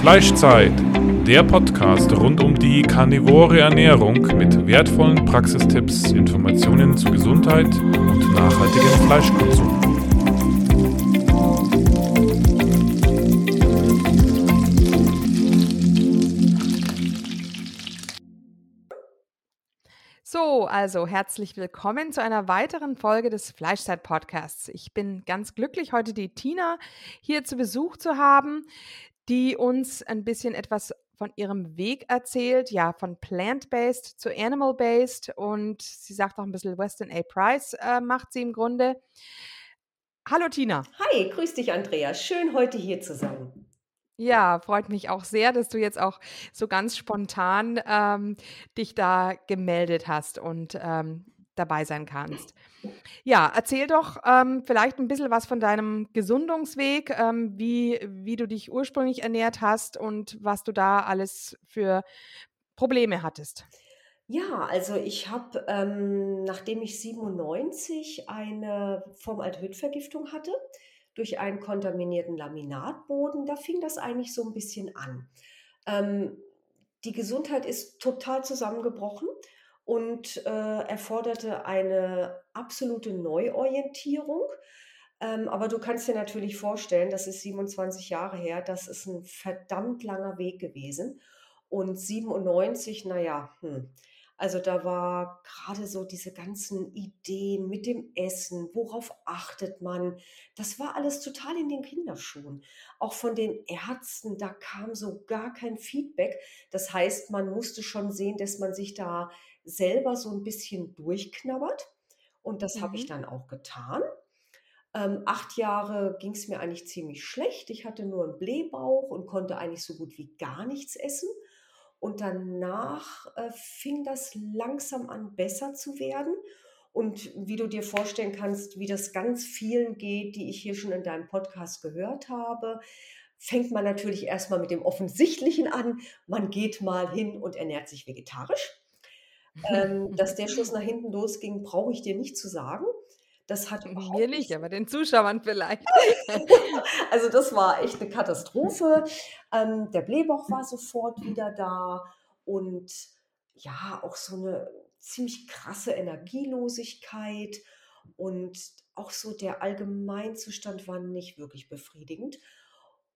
Fleischzeit, der Podcast rund um die karnivore Ernährung mit wertvollen Praxistipps, Informationen zu Gesundheit und nachhaltigem Fleischkonsum. So, also herzlich willkommen zu einer weiteren Folge des Fleischzeit-Podcasts. Ich bin ganz glücklich, heute die Tina hier zu Besuch zu haben, die uns ein bisschen etwas von ihrem Weg erzählt, ja, von plant-based zu animal-based und sie sagt auch ein bisschen Weston A. Price äh, macht sie im Grunde. Hallo Tina. Hi, grüß dich Andrea. Schön heute hier zu sein. Ja, freut mich auch sehr, dass du jetzt auch so ganz spontan ähm, dich da gemeldet hast und ähm, dabei sein kannst. Ja, erzähl doch ähm, vielleicht ein bisschen was von deinem Gesundungsweg, ähm, wie, wie du dich ursprünglich ernährt hast und was du da alles für Probleme hattest. Ja, also ich habe, ähm, nachdem ich 97 eine Formaldehydvergiftung hatte, durch einen kontaminierten Laminatboden. Da fing das eigentlich so ein bisschen an. Ähm, die Gesundheit ist total zusammengebrochen und äh, erforderte eine absolute Neuorientierung. Ähm, aber du kannst dir natürlich vorstellen, das ist 27 Jahre her, das ist ein verdammt langer Weg gewesen. Und 97, naja, hm, also da war gerade so diese ganzen Ideen mit dem Essen, worauf achtet man, das war alles total in den Kinderschuhen. Auch von den Ärzten, da kam so gar kein Feedback. Das heißt, man musste schon sehen, dass man sich da selber so ein bisschen durchknabbert. Und das mhm. habe ich mhm. dann auch getan. Ähm, acht Jahre ging es mir eigentlich ziemlich schlecht. Ich hatte nur einen Blähbauch und konnte eigentlich so gut wie gar nichts essen. Und danach äh, fing das langsam an, besser zu werden. Und wie du dir vorstellen kannst, wie das ganz vielen geht, die ich hier schon in deinem Podcast gehört habe, fängt man natürlich erstmal mit dem Offensichtlichen an. Man geht mal hin und ernährt sich vegetarisch. Ähm, dass der Schuss nach hinten losging, brauche ich dir nicht zu sagen. Das hat Mir nicht, aber den Zuschauern vielleicht. also das war echt eine Katastrophe. Ähm, der Blähbauch war sofort wieder da und ja, auch so eine ziemlich krasse Energielosigkeit und auch so der Allgemeinzustand war nicht wirklich befriedigend.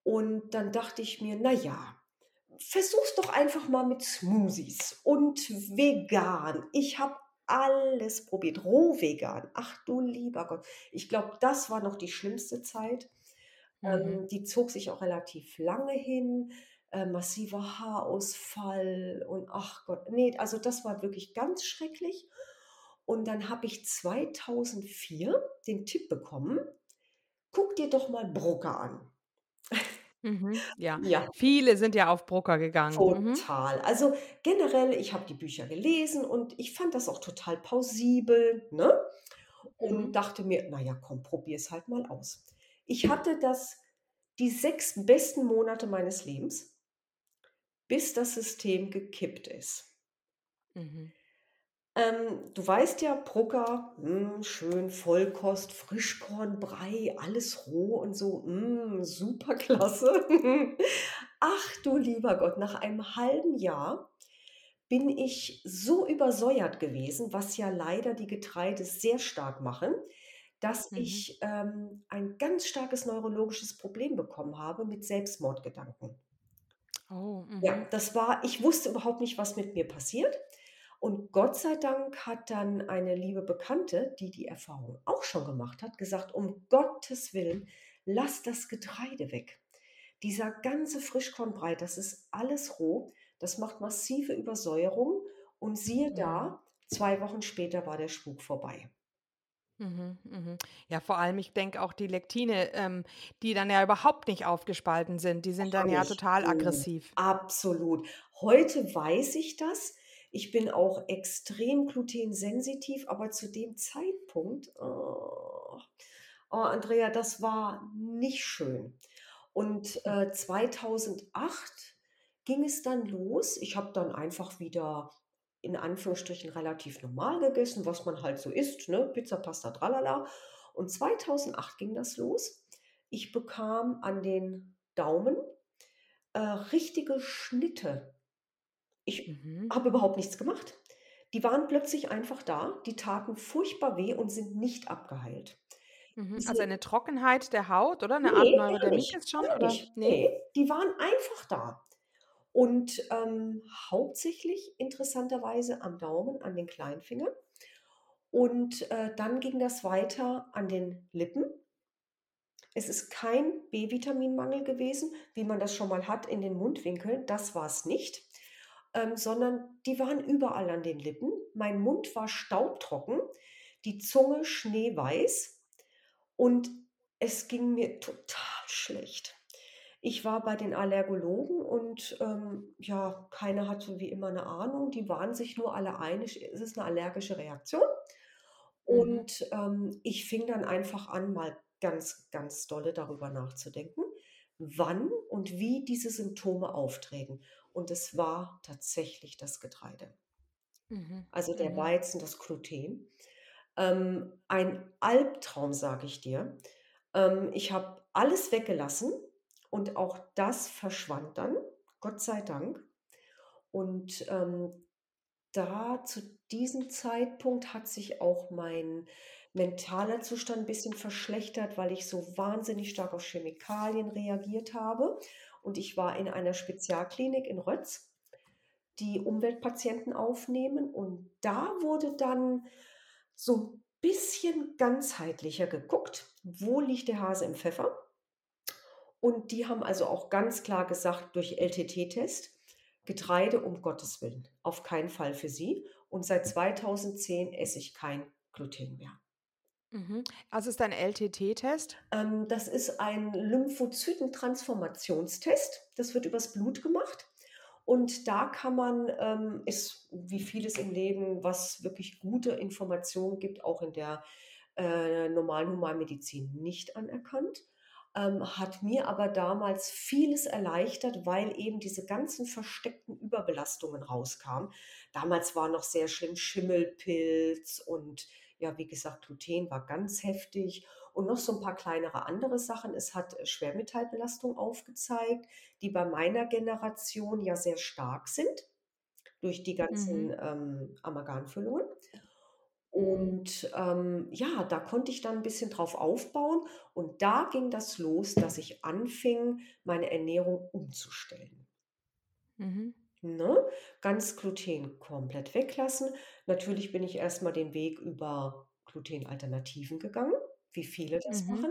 Und dann dachte ich mir, na ja, versuch's doch einfach mal mit Smoothies und vegan. Ich habe alles probiert. Rohvegan. Ach du lieber Gott. Ich glaube, das war noch die schlimmste Zeit. Ähm, mhm. Ähm, die zog sich auch relativ lange hin. Äh, massiver Haarausfall und ach Gott, nee, also das war wirklich ganz schrecklich. Und dann habe ich 2004 den Tipp bekommen, guck dir doch mal Brucker an. Mhm, ja. Ja. Viele sind ja auf Brucker gegangen. Mhm. Total. Also generell, ich habe die Bücher gelesen und ich fand das auch total plausibel, ne? Und Mhm. dachte mir, naja, komm, probier es halt mal aus. Ich hatte das die sechs besten Monate meines Lebens, bis das System gekippt ist. Mhm. Ähm, du weißt ja, Brucker, mm, schön Vollkost, Frischkornbrei, alles roh und so, mm, super klasse. Ach du lieber Gott, nach einem halben Jahr bin ich so übersäuert gewesen, was ja leider die Getreide sehr stark machen, dass Mhm. ich ähm, ein ganz starkes neurologisches Problem bekommen habe mit Selbstmordgedanken. Oh, Ja, mhm. das war, ich wusste überhaupt nicht, was mit mir passiert. Und Gott sei Dank hat dann eine liebe Bekannte, die die Erfahrung auch schon gemacht hat, gesagt, um Gottes Willen, lass das Getreide weg. Dieser ganze Frischkornbrei, das ist alles roh, das macht massive Übersäuerung und siehe da, zwei Wochen später war der Spuk vorbei. Mhm, mhm. Ja, vor allem, ich denke auch die Lektine, ähm, die dann ja überhaupt nicht aufgespalten sind, die sind dann ja total aggressiv. Absolut. Heute weiß ich das. Ich bin auch extrem glutensensitiv, aber zu dem Zeitpunkt, oh, oh Andrea, das war nicht schön. Und äh, 2008 ging es dann los. Ich habe dann einfach wieder in Anführungsstrichen relativ normal gegessen, was man halt so isst, ne? Pizza, Pasta, tralala. Und 2008 ging das los. Ich bekam an den Daumen äh, richtige Schnitte. Ich Mhm. habe überhaupt nichts gemacht. Die waren plötzlich einfach da, die taten furchtbar weh und sind nicht abgeheilt. Mhm. Also eine Trockenheit der Haut, oder? Eine Art ne, gar nicht, Neurodermitis schon, oder? nicht. Ne? Ne, die waren einfach da. Und, ähm, hauptsächlich interessanterweise am Daumen, an den Kleinfingern. Und, äh, dann ging das weiter an den Lippen. Es ist kein B-Vitaminmangel gewesen, wie man das schon mal hat in den Mundwinkeln, das war's nicht, ähm, sondern die waren überall an den Lippen. Mein Mund war staubtrocken, die Zunge schneeweiß und es ging mir total schlecht. Ich war bei den Allergologen und, ähm, ja, keiner hatte wie immer 'ne Ahnung. Die waren sich nur alle einig, es ist 'ne allergische Reaktion. Mhm. Und, ähm, ich fing dann einfach an, mal ganz, ganz dolle darüber nachzudenken, wann und wie diese Symptome auftreten. Und es war tatsächlich das Getreide. Mhm. Also der Mhm. Weizen, das Gluten. Ähm, ein Albtraum, sage ich dir. Ähm, ich habe alles weggelassen und auch das verschwand dann, Gott sei Dank. Und, ähm, da zu diesem Zeitpunkt hat sich auch mein mentaler Zustand 'n bisschen verschlechtert, weil ich so wahnsinnig stark auf Chemikalien reagiert habe. Und ich war in einer Spezialklinik in Rötz, die Umweltpatienten aufnehmen. Und da wurde dann so 'n bisschen ganzheitlicher geguckt: Wo liegt der Hase im Pfeffer? Und die haben also auch ganz klar gesagt durch LTT-Test: „Getreide, um Gottes Willen, auf keinen Fall für Sie.“ Und seit 2010 esse ich kein Gluten mehr. Mhm. Was ist dein LTT-Test? Ähm, das ist ein Lymphozyten-Transformationstest. Das wird übers Blut gemacht. Und da kann man, ähm ist wie vieles im Leben, was wirklich gute Informationen gibt, auch in der, äh, normalen Humanmedizin nicht anerkannt. Ähm, hat mir aber damals vieles erleichtert, weil eben diese ganzen versteckten Überbelastungen rauskamen. Damals war noch sehr schlimm Schimmelpilz und ja, wie gesagt, Gluten war ganz heftig und noch so 'n paar kleinere andere Sachen. Es hat, äh, Schwermetallbelastung aufgezeigt, die bei meiner Generation ja sehr stark sind durch die ganzen, Mhm. ähm, Amalgamfüllungen. Mhm. Und, ähm, ja, da konnte ich dann 'n bisschen drauf aufbauen und da ging das los, dass ich anfing, meine Ernährung umzustellen. Mhm. Ne? Ganz Gluten komplett weglassen. Natürlich bin ich erst mal den Weg über Glutenalternativen gegangen, wie viele das Mhm. machen,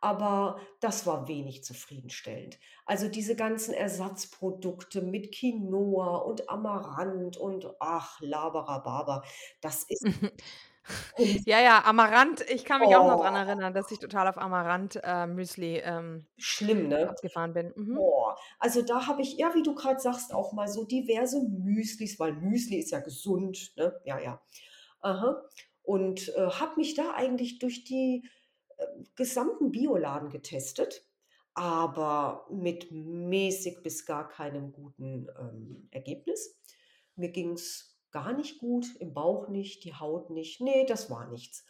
aber das war wenig zufriedenstellend. Also, diese ganzen Ersatzprodukte mit Quinoa und Amaranth und ach, Laberababa, das ist und Ja, ja, Amaranth, ich kann mich auch noch dran Oh. erinnern, dass ich total auf Amaranth, äh, Müsli, ähm, Schlimm, ne? abgefahren bin. Mhm. Boah, also, da habe ich, ja, wie du grad sagst, auch mal so diverse Müslis, weil Müsli ist ja gesund, ne? Ja, ja. Aha. Und, äh, habe mich da eigentlich durch die, äh, gesamten Bioladen getestet, aber mit mäßig bis gar keinem guten, ähm, Ergebnis. Mir ging's gar nicht gut, im Bauch nicht, die Haut nicht. Ne, das war nichts.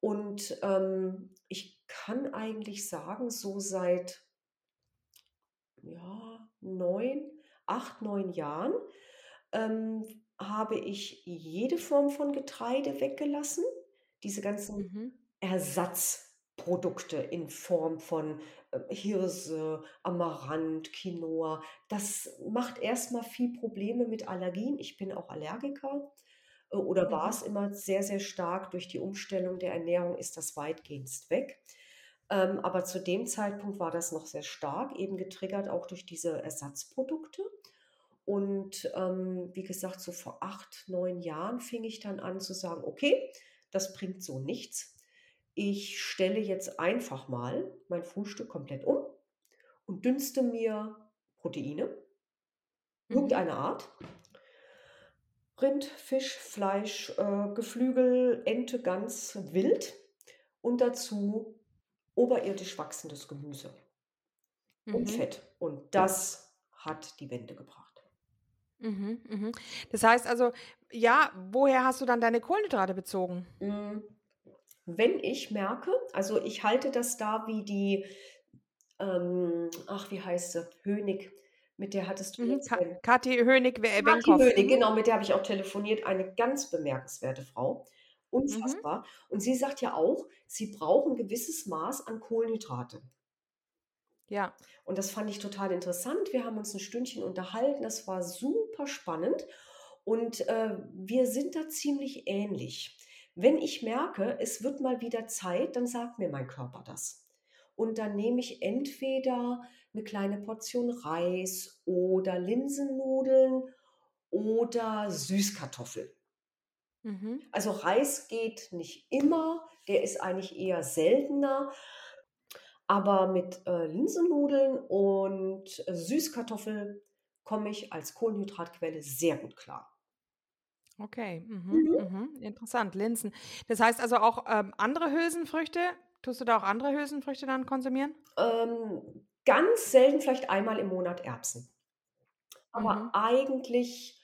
Und, ähm, ich kann eigentlich sagen, so seit ja, 9, 8, 9 Jahren, ähm, habe ich jede Form von Getreide weggelassen. Diese ganzen Mhm. Ersatzprodukte in Form von, Hirse, Amaranth, Quinoa. Das macht erst mal viel Probleme mit Allergien. Ich bin auch Allergiker, äh, oder Mhm. war's immer sehr, sehr stark. Durch die Umstellung der Ernährung ist das weitgehenst weg. Ähm, aber zu dem Zeitpunkt war das noch sehr stark, eben getriggert auch durch diese Ersatzprodukte. Und, ähm, wie gesagt, so vor 8, 9 Jahren fing ich dann an zu sagen: „Okay, das bringt so nichts. Ich stelle jetzt einfach mal mein Frühstück komplett um und dünste mir Proteine Mhm. irgendeiner Art Rind, Fisch, Fleisch, äh, Geflügel, Ente, Gans, Wild und dazu oberirdisch wachsendes Gemüse und Mhm. Fett. Und das hat die Wende gebracht. Mhm, mhm. Das heißt also ja, woher hast du dann deine Kohlenhydrate bezogen? Hm, wenn ich merke also, ich halte das da wie die, ähm ach, wie heißt sie? Hönig. Mit der hattest du Mhm. jetzt Ka ein Kathi Hönig we Kathi. Hönig, Mhm. genau, mit der habe ich auch telefoniert. Eine ganz bemerkenswerte Frau. Mhm. Unfassbar. Und sie sagt ja auch, sie braucht 'n gewisses Maß an Kohlenhydrate. Ja. Und das fand ich total interessant. Wir haben uns 'n Stündchen unterhalten. Das war super spannend und, äh, wir sind da ziemlich ähnlich. Wenn ich merke, es wird mal wieder Zeit, dann sagt mir mein Körper das. Und dann nehme ich entweder 'ne kleine Portion Reis oder Linsennudeln oder Süßkartoffel. Mhm. Also, Reis geht nicht immer, der ist eigentlich eher seltener. Aber mit, äh, Linsennudeln und Süßkartoffel komme ich als Kohlenhydratquelle sehr gut klar. Okay, mhm, Mhm. mhm, interessant, Linsen. Das heißt also auch, ähm, andere Hülsenfrüchte? Tust du da auch andere Hülsenfrüchte dann konsumieren? Ähm, ganz selten, vielleicht einmal im Monat Erbsen. Aber Mhm. eigentlich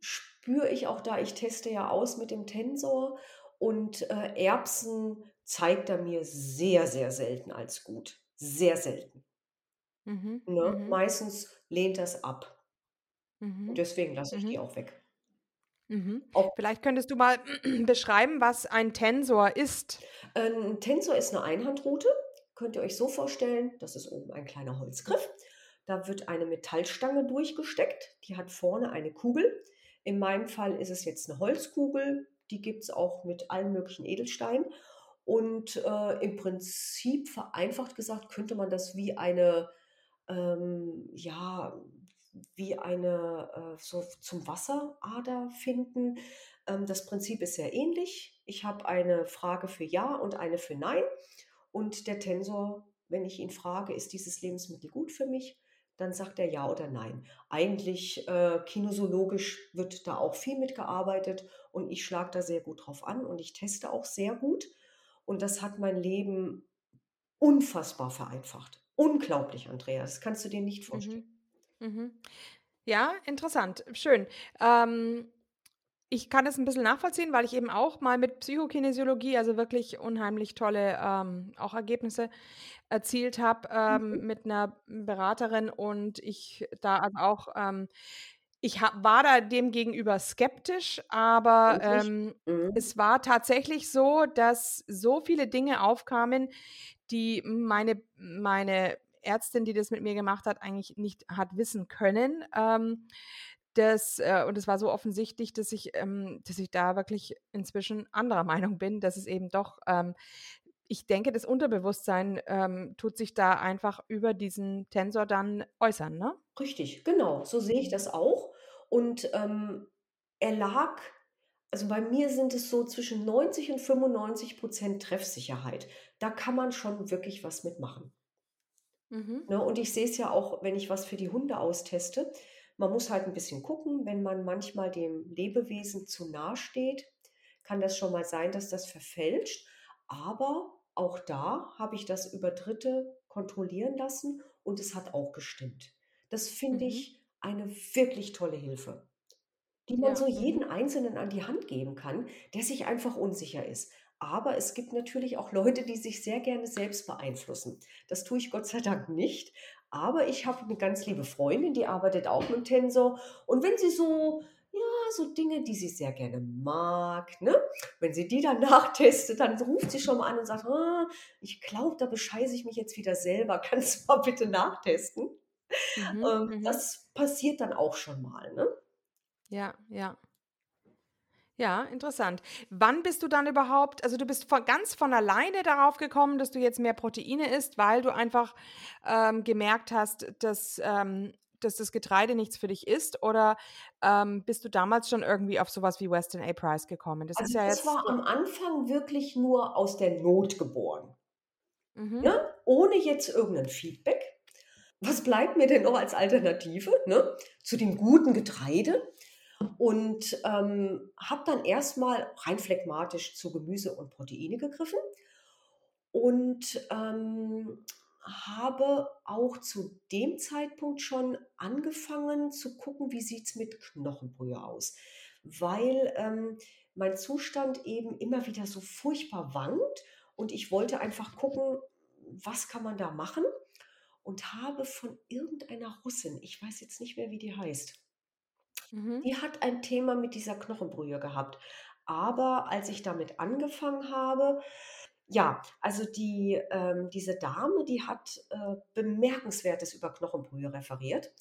spüre ich auch da ich teste ja aus mit dem Tensor und, äh, Erbsen zeigt er mir sehr, sehr selten als gut. Sehr selten. Mhm, Ne? mhm. Meistens lehnt er's ab. Und deswegen lasse ich die auch weg. Mhm. Vielleicht könntest du mal beschreiben, was ein Tensor ist? Äh, 'n Tensor ist 'ne Einhandrute. Könnt ihr euch so vorstellen, das ist oben ein kleiner Holzgriff. Da wird eine Metallstange durchgesteckt, die hat vorne eine Kugel. In meinem Fall ist es jetzt 'ne Holzkugel, die gibt's auch mit allen möglichen Edelsteinen. Und, äh, im Prinzip, vereinfacht gesagt, könnte man das wie eine, ähm ja, wie eine, äh so zum Wasserader finden. Ähm, das Prinzip ist sehr ähnlich. Ich habe eine Frage für Ja und eine für Nein. Und der Tensor, wenn ich ihn frage: „Ist dieses Lebensmittel gut für mich?“, dann sagt er ja oder nein. Eigentlich, äh, kinesiologisch wird da auch viel mit gearbeitet und ich schlage da sehr gut drauf an und ich teste auch sehr gut. Und das hat mein Leben unfassbar vereinfacht. Unglaublich, Andrea, das kannst du dir nicht vorstellen. Mhm, mhm. Ja, interessant, schön. Ähm, ich kann das 'n bisschen nachvollziehen, weil ich eben auch mal mit Psychokinesiologie, also wirklich unheimlich tolle, ähm, auch Ergebnisse erzielt habe, Mhm. ähm, mit 'ner Beraterin und ich da also auch, ähm ich ha war da dem gegenüber skeptisch, aber, ähm, Mhm. es war tatsächlich so, dass so viele Dinge aufkamen, die meine meine Ärztin, die das mit mir gemacht hat, eigentlich nicht hat wissen können. Ähm, das äh, und es war so offensichtlich, dass ich ähm, dass ich da wirklich inzwischen anderer Meinung bin, dass es eben doch ähm, ich denke, das Unterbewusstsein, ähm, tut sich da einfach über diesen Tensor dann äußern, ne? Richtig, genau, so sehe ich das auch. Und, ähm, er lag also, bei mir sind es so zwischen 90 und 95 % Treffsicherheit. Da kann man schon wirklich was mit machen. Mhm. Ne, und ich sehe es ja auch, wenn ich was für die Hunde austeste. Man muss halt 'n bisschen gucken, wenn man manchmal dem Lebewesen zu nahe steht, kann das schon mal sein, dass das verfälscht. Aber auch da habe ich das über Dritte kontrollieren lassen und es hat auch gestimmt. Das finde Mhm. ich eine wirklich tolle Hilfe, die man Ja, so jeden mhm. Einzelnen an die Hand geben kann, der sich einfach unsicher ist. Aber es gibt natürlich auch Leute, die sich sehr gerne selbst beeinflussen. Das tue ich Gott sei Dank nicht. Aber ich habe 'ne ganz liebe Freundin, die arbeitet auch mit'm Tensor. Und wenn sie so ja, so Dinge, die sie sehr gerne mag, ne? Wenn sie die dann nachtestet, dann ruft sie schon mal an und sagt: „Ah, ich glaube, da bescheiße ich mich jetzt wieder selber. Kannst du mal bitte nachtesten?“ Mhm, Ähm, mhm. das passiert dann auch schon mal, ne? Ja, ja. Ja, interessant. Wann bist du dann überhaupt also, du bist von ganz von alleine darauf gekommen, dass du jetzt mehr Proteine isst, weil du einfach, ähm, gemerkt hast, dass ähm, dass das Getreide nichts für dich ist? Oder, ähm, bist du damals schon irgendwie auf so was wie Weston A. Price gekommen? Das ist Also, ja das jetzt war am Anfang wirklich nur aus der Not geboren. Mhm. Ne? Ohne jetzt irgend 'nen Feedback. Was bleibt mir denn noch als Alternative, ne, zu dem guten Getreide? Und, ähm, habe dann erst mal rein phlegmatisch zu Gemüse und Proteine gegriffen und, ähm, habe auch zu dem Zeitpunkt schon angefangen zu gucken, wie sieht's mit Knochenbrühe aus? Weil, ähm, mein Zustand eben immer wieder so furchtbar wankt und ich wollte einfach gucken, was kann man da machen? und habe von irgendeiner Russin, ich weiß jetzt nicht mehr, wie die heißt, Mhm. die hat ein Thema mit dieser Knochenbrühe gehabt. Aber als ich damit angefangen habe, ja, also die, ähm, diese Dame, die hat äh, Bemerkenswertes über Knochenbrühe referiert,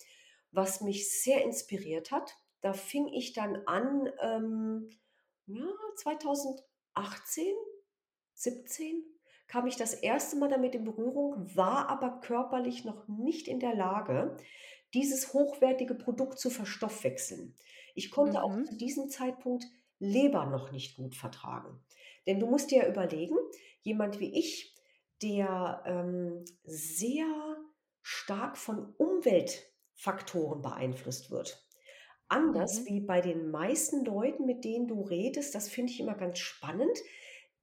was mich sehr inspiriert hat. Da fing ich dann an, ähm, ja, 2018, 17 kam ich das erste Mal damit in Berührung, war aber körperlich noch nicht in der Lage, dieses hochwertige Produkt zu verstoffwechseln. Ich konnte auch Mhm. zu diesem Zeitpunkt Leber noch nicht gut vertragen. Denn du musst dir ja überlegen, jemand wie ich, der ähm, sehr stark von Umweltfaktoren beeinflusst wird. Anders Mhm. wie bei den meisten Leuten, mit denen du redest, das finde ich immer ganz spannend.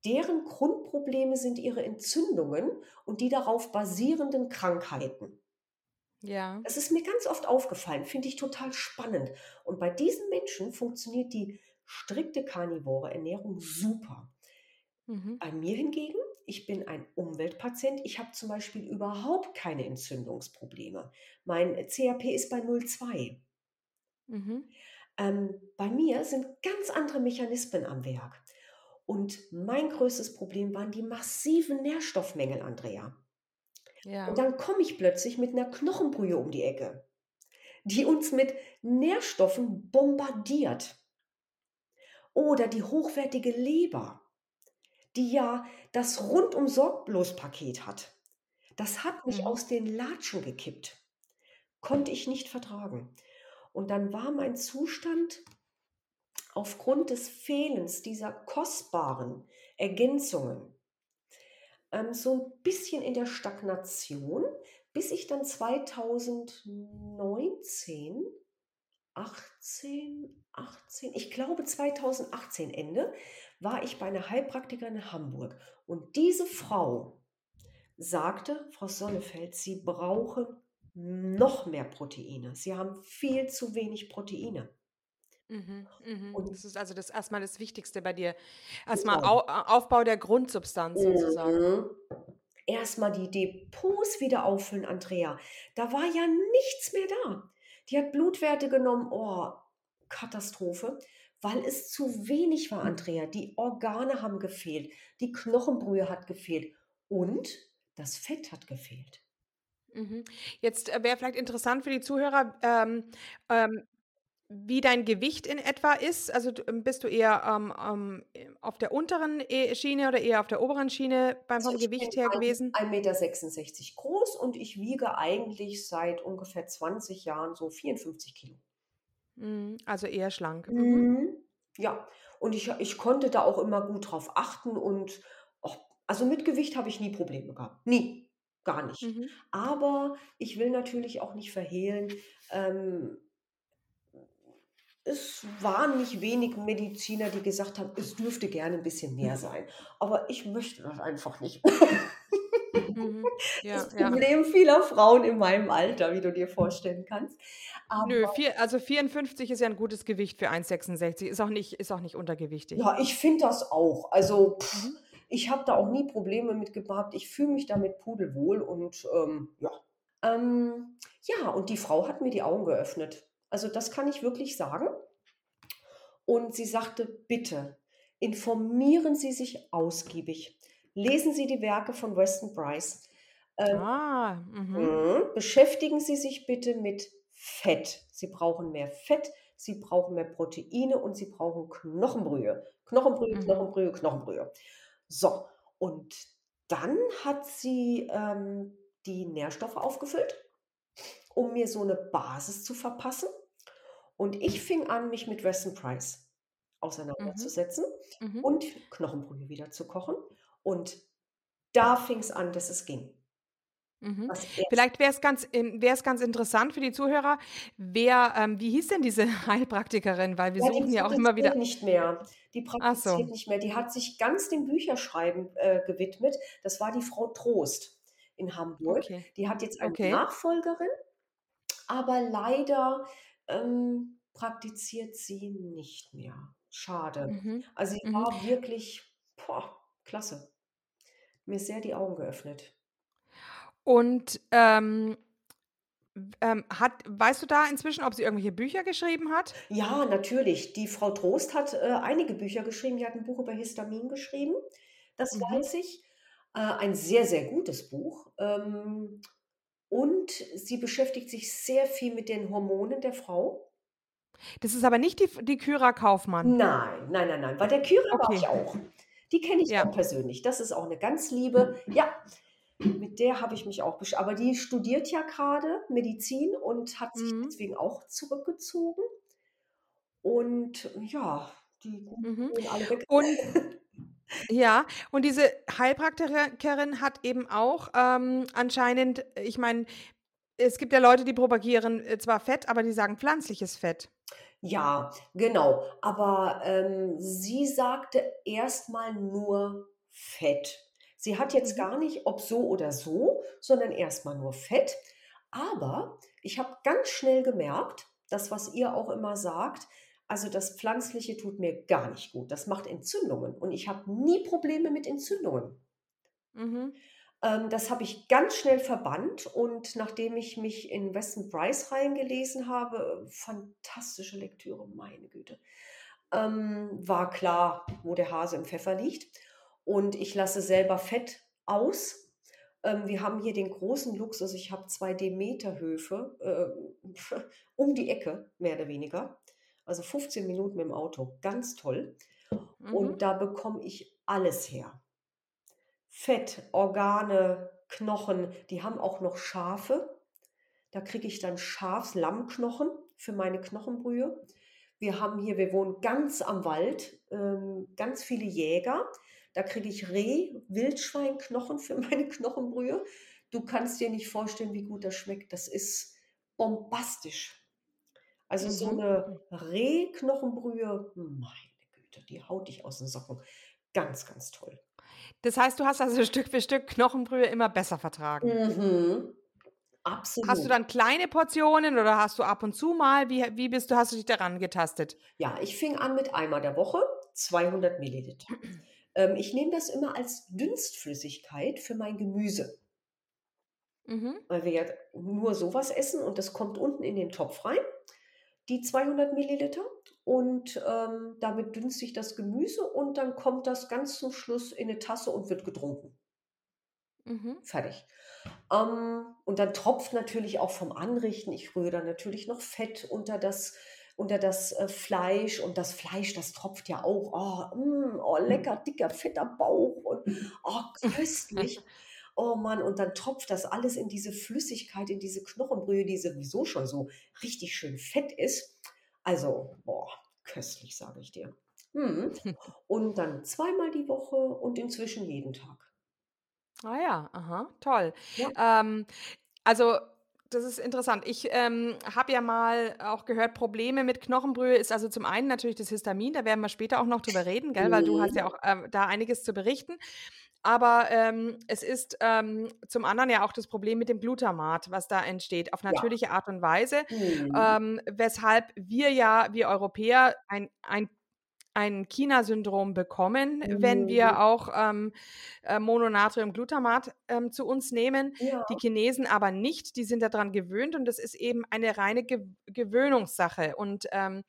Deren Grundprobleme sind ihre Entzündungen und die darauf basierenden Krankheiten. Ja. Das ist mir ganz oft aufgefallen, finde ich total spannend. Und bei diesen Menschen funktioniert die strikte karnivore Ernährung super. Mhm. Bei mir hingegen, ich bin ein Umweltpatient, ich habe zum Beispiel überhaupt keine Entzündungsprobleme. Mein CRP ist bei 0,2. Mhm. Ähm, bei mir sind ganz andere Mechanismen am Werk. Und mein größtes Problem waren die massiven Nährstoffmängel, Andrea. Und Ja. dann komme ich plötzlich mit einer Knochenbrühe um die Ecke, die uns mit Nährstoffen bombardiert. Oder die hochwertige Leber, die ja das rundum sorglos Paket hat. Das hat mich Mhm. aus den Latschen gekippt. Konnte ich nicht vertragen. Und dann war mein Zustand aufgrund des Fehlens dieser kostbaren Ergänzungen ähm, so ein bisschen in der Stagnation, bis ich dann 2019, 18, 18, ich glaube 2018 Ende, war ich bei einer Heilpraktikerin in Hamburg. Und diese Frau sagte, Frau Sonnefeld, Sie brauchen noch mehr Proteine. Sie haben viel zu wenig Proteine. Mhm. Und Das ist also das erstmal das Wichtigste bei dir. Erstmal genau. Au Aufbau der Grundsubstanz sozusagen. Mhm. Erstmal die Depots wieder auffüllen, Andrea. Da war ja nichts mehr da. Die hat Blutwerte genommen. Oh, Katastrophe. Weil es zu wenig war, Andrea. Die Organe haben gefehlt. Die Knochenbrühe hat gefehlt. Und das Fett hat gefehlt. Mhm. Jetzt äh, wäre vielleicht interessant für die Zuhörer, ähm, ähm, wie dein Gewicht in etwa ist. Also ähm, bist du eher ähm, ähm, auf der unteren äh, Schiene oder eher auf der oberen Schiene beim Also vom Gewicht her ein- gewesen? 1,66 Meter groß und ich wiege eigentlich seit ungefähr 20 Jahren so 54 Kilo. Mhm. Also eher schlank. Mhm. Mhm. Ja, und ich, ich konnte da auch immer gut drauf achten und auch, also mit Gewicht habe ich nie Probleme gehabt. Nie, gar nicht. Mhm. Aber ich will natürlich auch nicht verhehlen, ähm, es waren nicht wenig Mediziner, die gesagt haben, es dürfte gerne ein bisschen mehr sein. Aber ich möchte das einfach nicht. Mhm. Ja, Das ja. Problem vieler Frauen in meinem Alter, wie du dir vorstellen kannst. Nö, Aber vier, also 54 ist ja ein gutes Gewicht für 1,66. Ist auch nicht, ist auch nicht untergewichtig. ja, ich finde das auch. Also pff, Mhm. ich habe da auch nie Probleme mit gehabt. Ich fühle mich damit pudelwohl und ähm, ja. Ähm, ja, und die Frau hat mir die Augen geöffnet. Also das kann ich wirklich sagen. Und sie sagte, bitte, informieren Sie sich ausgiebig. Lesen Sie die Werke von Weston Price. Ähm, Ah, mhm. Mhm. Beschäftigen Sie sich bitte mit Fett. Sie brauchen mehr Fett, Sie brauchen mehr Proteine und Sie brauchen Knochenbrühe. Knochenbrühe, Mhm. Knochenbrühe, Knochenbrühe. So, und dann hat sie ähm, die Nährstoffe aufgefüllt, um mir so eine Basis zu verpassen. Und ich fing an, mich mit Weston Price auseinanderzusetzen Mhm. und Knochenbrühe wieder zu kochen. Und da fing es an, dass es ging. Mhm. Vielleicht wäre es ganz, es ganz interessant für die Zuhörer, wer, ähm, wie hieß denn diese Heilpraktikerin? Weil wir Ja, suchen ja auch immer wieder. nicht mehr. Die praktiziert so. nicht mehr. Die hat sich ganz dem Bücherschreiben äh, gewidmet. Das war die Frau Trost in Hamburg. Okay. Die hat jetzt eine Okay. Nachfolgerin, aber leider ähm, praktiziert sie nicht mehr. Schade. Mhm. Also sie Mhm. war wirklich boah, klasse. Mir sehr die Augen geöffnet. Und ähm, ähm, hat, weißt du da inzwischen, ob sie irgendwelche Bücher geschrieben hat? Ja, natürlich. Die Frau Trost hat äh, einige Bücher geschrieben. Die hat ein Buch über Histamin geschrieben. Das Mhm. weiß ich. Äh, ein sehr, sehr gutes Buch. Ähm, und sie beschäftigt sich sehr viel mit den Hormonen der Frau. Das ist aber nicht die, die Kyra Kaufmann. Nein, nein, nein, nein. Bei der Kyra war Okay. ich auch. Die kenne ich Ja. auch persönlich. Das ist auch eine ganz liebe. Ja, mit der habe ich mich auch besch Aber die studiert ja gerade Medizin und hat sich Mhm. deswegen auch zurückgezogen. Und ja, die Mhm. alle weg. Und ja, und diese Heilpraktikerin hat eben auch ähm, anscheinend, ich meine, es gibt ja Leute, die propagieren äh, zwar Fett, aber die sagen pflanzliches Fett. Ja, genau. Aber ähm, sie sagte erstmal nur Fett. Sie hat jetzt Mhm. gar nicht, ob so oder so, sondern erstmal nur Fett. Aber ich habe ganz schnell gemerkt, das, was ihr auch immer sagt, also das Pflanzliche tut mir gar nicht gut. Das macht Entzündungen. Und ich habe nie Probleme mit Entzündungen. Mhm. Ähm, das habe ich ganz schnell verbannt und nachdem ich mich in Weston Price reingelesen habe, fantastische Lektüre, meine Güte, ähm, war klar, wo der Hase im Pfeffer liegt. Und ich lasse selber Fett aus. Ähm, wir haben hier den großen Luxus, ich habe zwei Demeter-Höfe äh, um die Ecke, mehr oder weniger. Also 15 Minuten dem Auto, ganz toll. Mhm. Und da bekomme ich alles her. Fett, Organe, Knochen, die haben auch noch Schafe. Da kriege ich dann Schafs-Lammknochen für meine Knochenbrühe. Wir haben hier, wir wohnen ganz am Wald, ähm, ganz viele Jäger. Da kriege ich Reh, Wildschweinknochen für meine Knochenbrühe. Du kannst dir nicht vorstellen, wie gut das schmeckt. Das ist bombastisch. Also so Mhm. eine Rehknochenbrühe, meine Güte, die haut dich aus den Socken. Ganz, ganz toll. Das heißt, du hast also Stück für Stück Knochenbrühe immer besser vertragen. Mhm. Hast du Absolut. dann kleine Portionen oder hast du ab und zu mal? Wie, wie bist du, hast du dich daran getastet? Ja, ich fing an mit einmal der Woche, 200 Milliliter. Ähm, ich nehme das immer als Dünstflüssigkeit für mein Gemüse, Mhm. weil wir ja nur sowas essen und das kommt unten in den Topf rein, die 200 Milliliter. Und ähm, damit dünste ich das Gemüse und dann kommt das ganz zum Schluss in eine Tasse und wird getrunken. Mhm. Fertig. Ähm, und dann tropft natürlich auch vom Anrichten. Ich rühre dann natürlich noch Fett unter das, unter das äh, Fleisch. Und das Fleisch, das tropft ja auch. Oh, mm, oh, lecker, dicker, fetter Bauch. Und oh, köstlich. Oh Mann, und dann tropft das alles in diese Flüssigkeit, in diese Knochenbrühe, die sowieso schon so richtig schön fett ist. Also, boah, köstlich, sage ich dir. Hm. Und dann zweimal die Woche und inzwischen jeden Tag. Ah ja, aha, toll. Ja. Ähm, also das ist interessant. Ich ähm, habe ja mal auch gehört, Probleme mit Knochenbrühe ist also zum einen natürlich das Histamin, da werden wir später auch noch drüber reden, gell, weil du hast Mhm. ja auch ähm, da einiges zu berichten. Aber ähm, es ist ähm, zum anderen ja auch das Problem mit dem Glutamat, was da entsteht, auf Ja. natürliche Art und Weise, Mhm. ähm, weshalb wir ja, wir Europäer, ein, ein ein China-Syndrom bekommen, wenn Mhm. wir auch ähm, äh, Mononatriumglutamat ähm, zu uns nehmen. Ja. Die Chinesen aber nicht, die sind daran gewöhnt und das ist eben eine reine Ge Gewöhnungssache. Und ähm,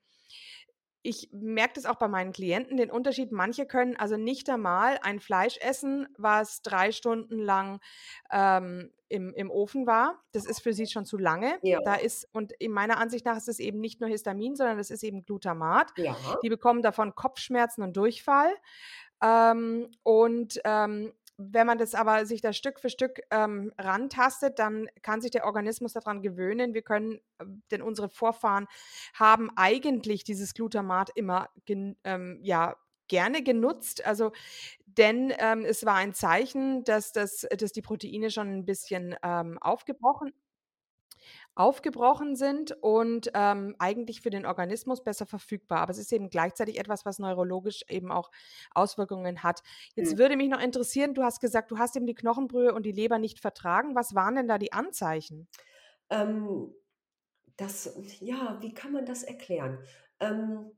ich merke das auch bei meinen Klienten, den Unterschied. Manche können also nicht einmal ein Fleisch essen, was drei Stunden lang ähm, im, im Ofen war. Das ist für sie schon zu lange. Ja. Da ist, und in meiner Ansicht nach ist es eben nicht nur Histamin, sondern es ist eben Glutamat. Ja. Die bekommen davon Kopfschmerzen und Durchfall. Ähm, und ähm, wenn man das aber sich da Stück für Stück ähm, rantastet, dann kann sich der Organismus daran gewöhnen. Wir können, äh, denn unsere Vorfahren haben eigentlich dieses Glutamat immer ähm, ja, gerne genutzt. Also, denn ähm, es war ein Zeichen, dass, das, dass die Proteine schon ein bisschen ähm, aufgebrochen aufgebrochen sind und ähm, eigentlich für den Organismus besser verfügbar. Aber es ist eben gleichzeitig etwas, was neurologisch eben auch Auswirkungen hat. Jetzt Mhm. würde mich noch interessieren, du hast gesagt, du hast eben die Knochenbrühe und die Leber nicht vertragen. Was waren denn da die Anzeichen? Ähm, das, ja, wie kann man das erklären? Ähm,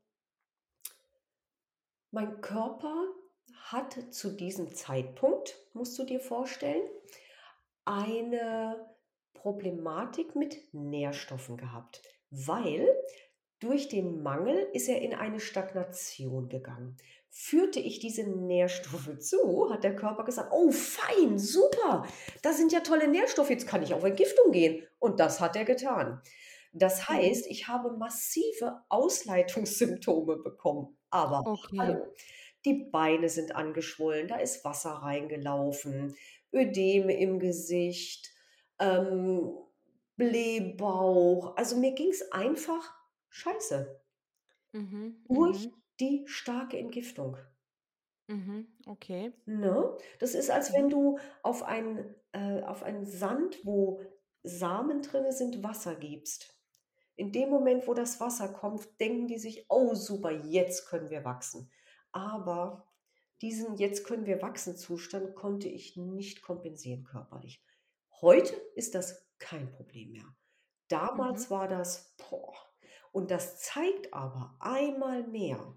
mein Körper hat zu diesem Zeitpunkt, musst du dir vorstellen, eine Problematik mit Nährstoffen gehabt, weil durch den Mangel ist er in eine Stagnation gegangen. Führte ich diese Nährstoffe zu, hat der Körper gesagt, oh fein, super, da sind ja tolle Nährstoffe, jetzt kann ich auf Entgiftung gehen. Und das hat er getan. Das Mhm. heißt, ich habe massive Ausleitungssymptome bekommen. Aber Okay. hallo, die Beine sind angeschwollen, da ist Wasser reingelaufen, Ödeme im Gesicht, ähm, Blähbauch. Also mir ging es einfach scheiße Mhm. durch Mhm. die starke Entgiftung. Mhm. Okay. Ne? Das ist, als wenn Mhm. du auf ein, äh, auf einen Sand, wo Samen drinne sind, Wasser gibst. In dem Moment, wo das Wasser kommt, denken die sich: „Oh super, jetzt können wir wachsen.“ Aber diesen „Jetzt können wir wachsen“-Zustand konnte ich nicht kompensieren körperlich. Heute ist das kein Problem mehr. Mhm. Damals war das boah. Und das zeigt aber einmal mehr,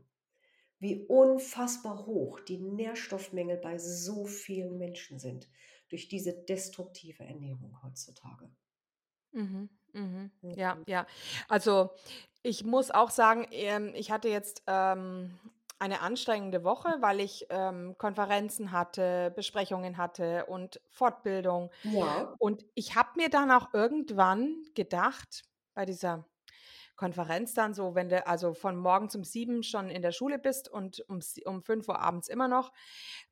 wie unfassbar hoch die Nährstoffmängel bei so vielen Menschen sind durch diese destruktive Ernährung heutzutage. Mhm. Mhm. Mhm. Ja, ja. Also, ich muss auch sagen, ähm, ich hatte jetzt, ähm, eine anstrengende Woche, weil ich, ähm, Konferenzen hatte, Besprechungen hatte und Fortbildung. Ja. Und ich habe mir dann auch irgendwann gedacht, bei dieser Konferenz dann so, wenn du also von morgens um 7 schon in der Schule bist und um um 5 Uhr abends immer noch, habe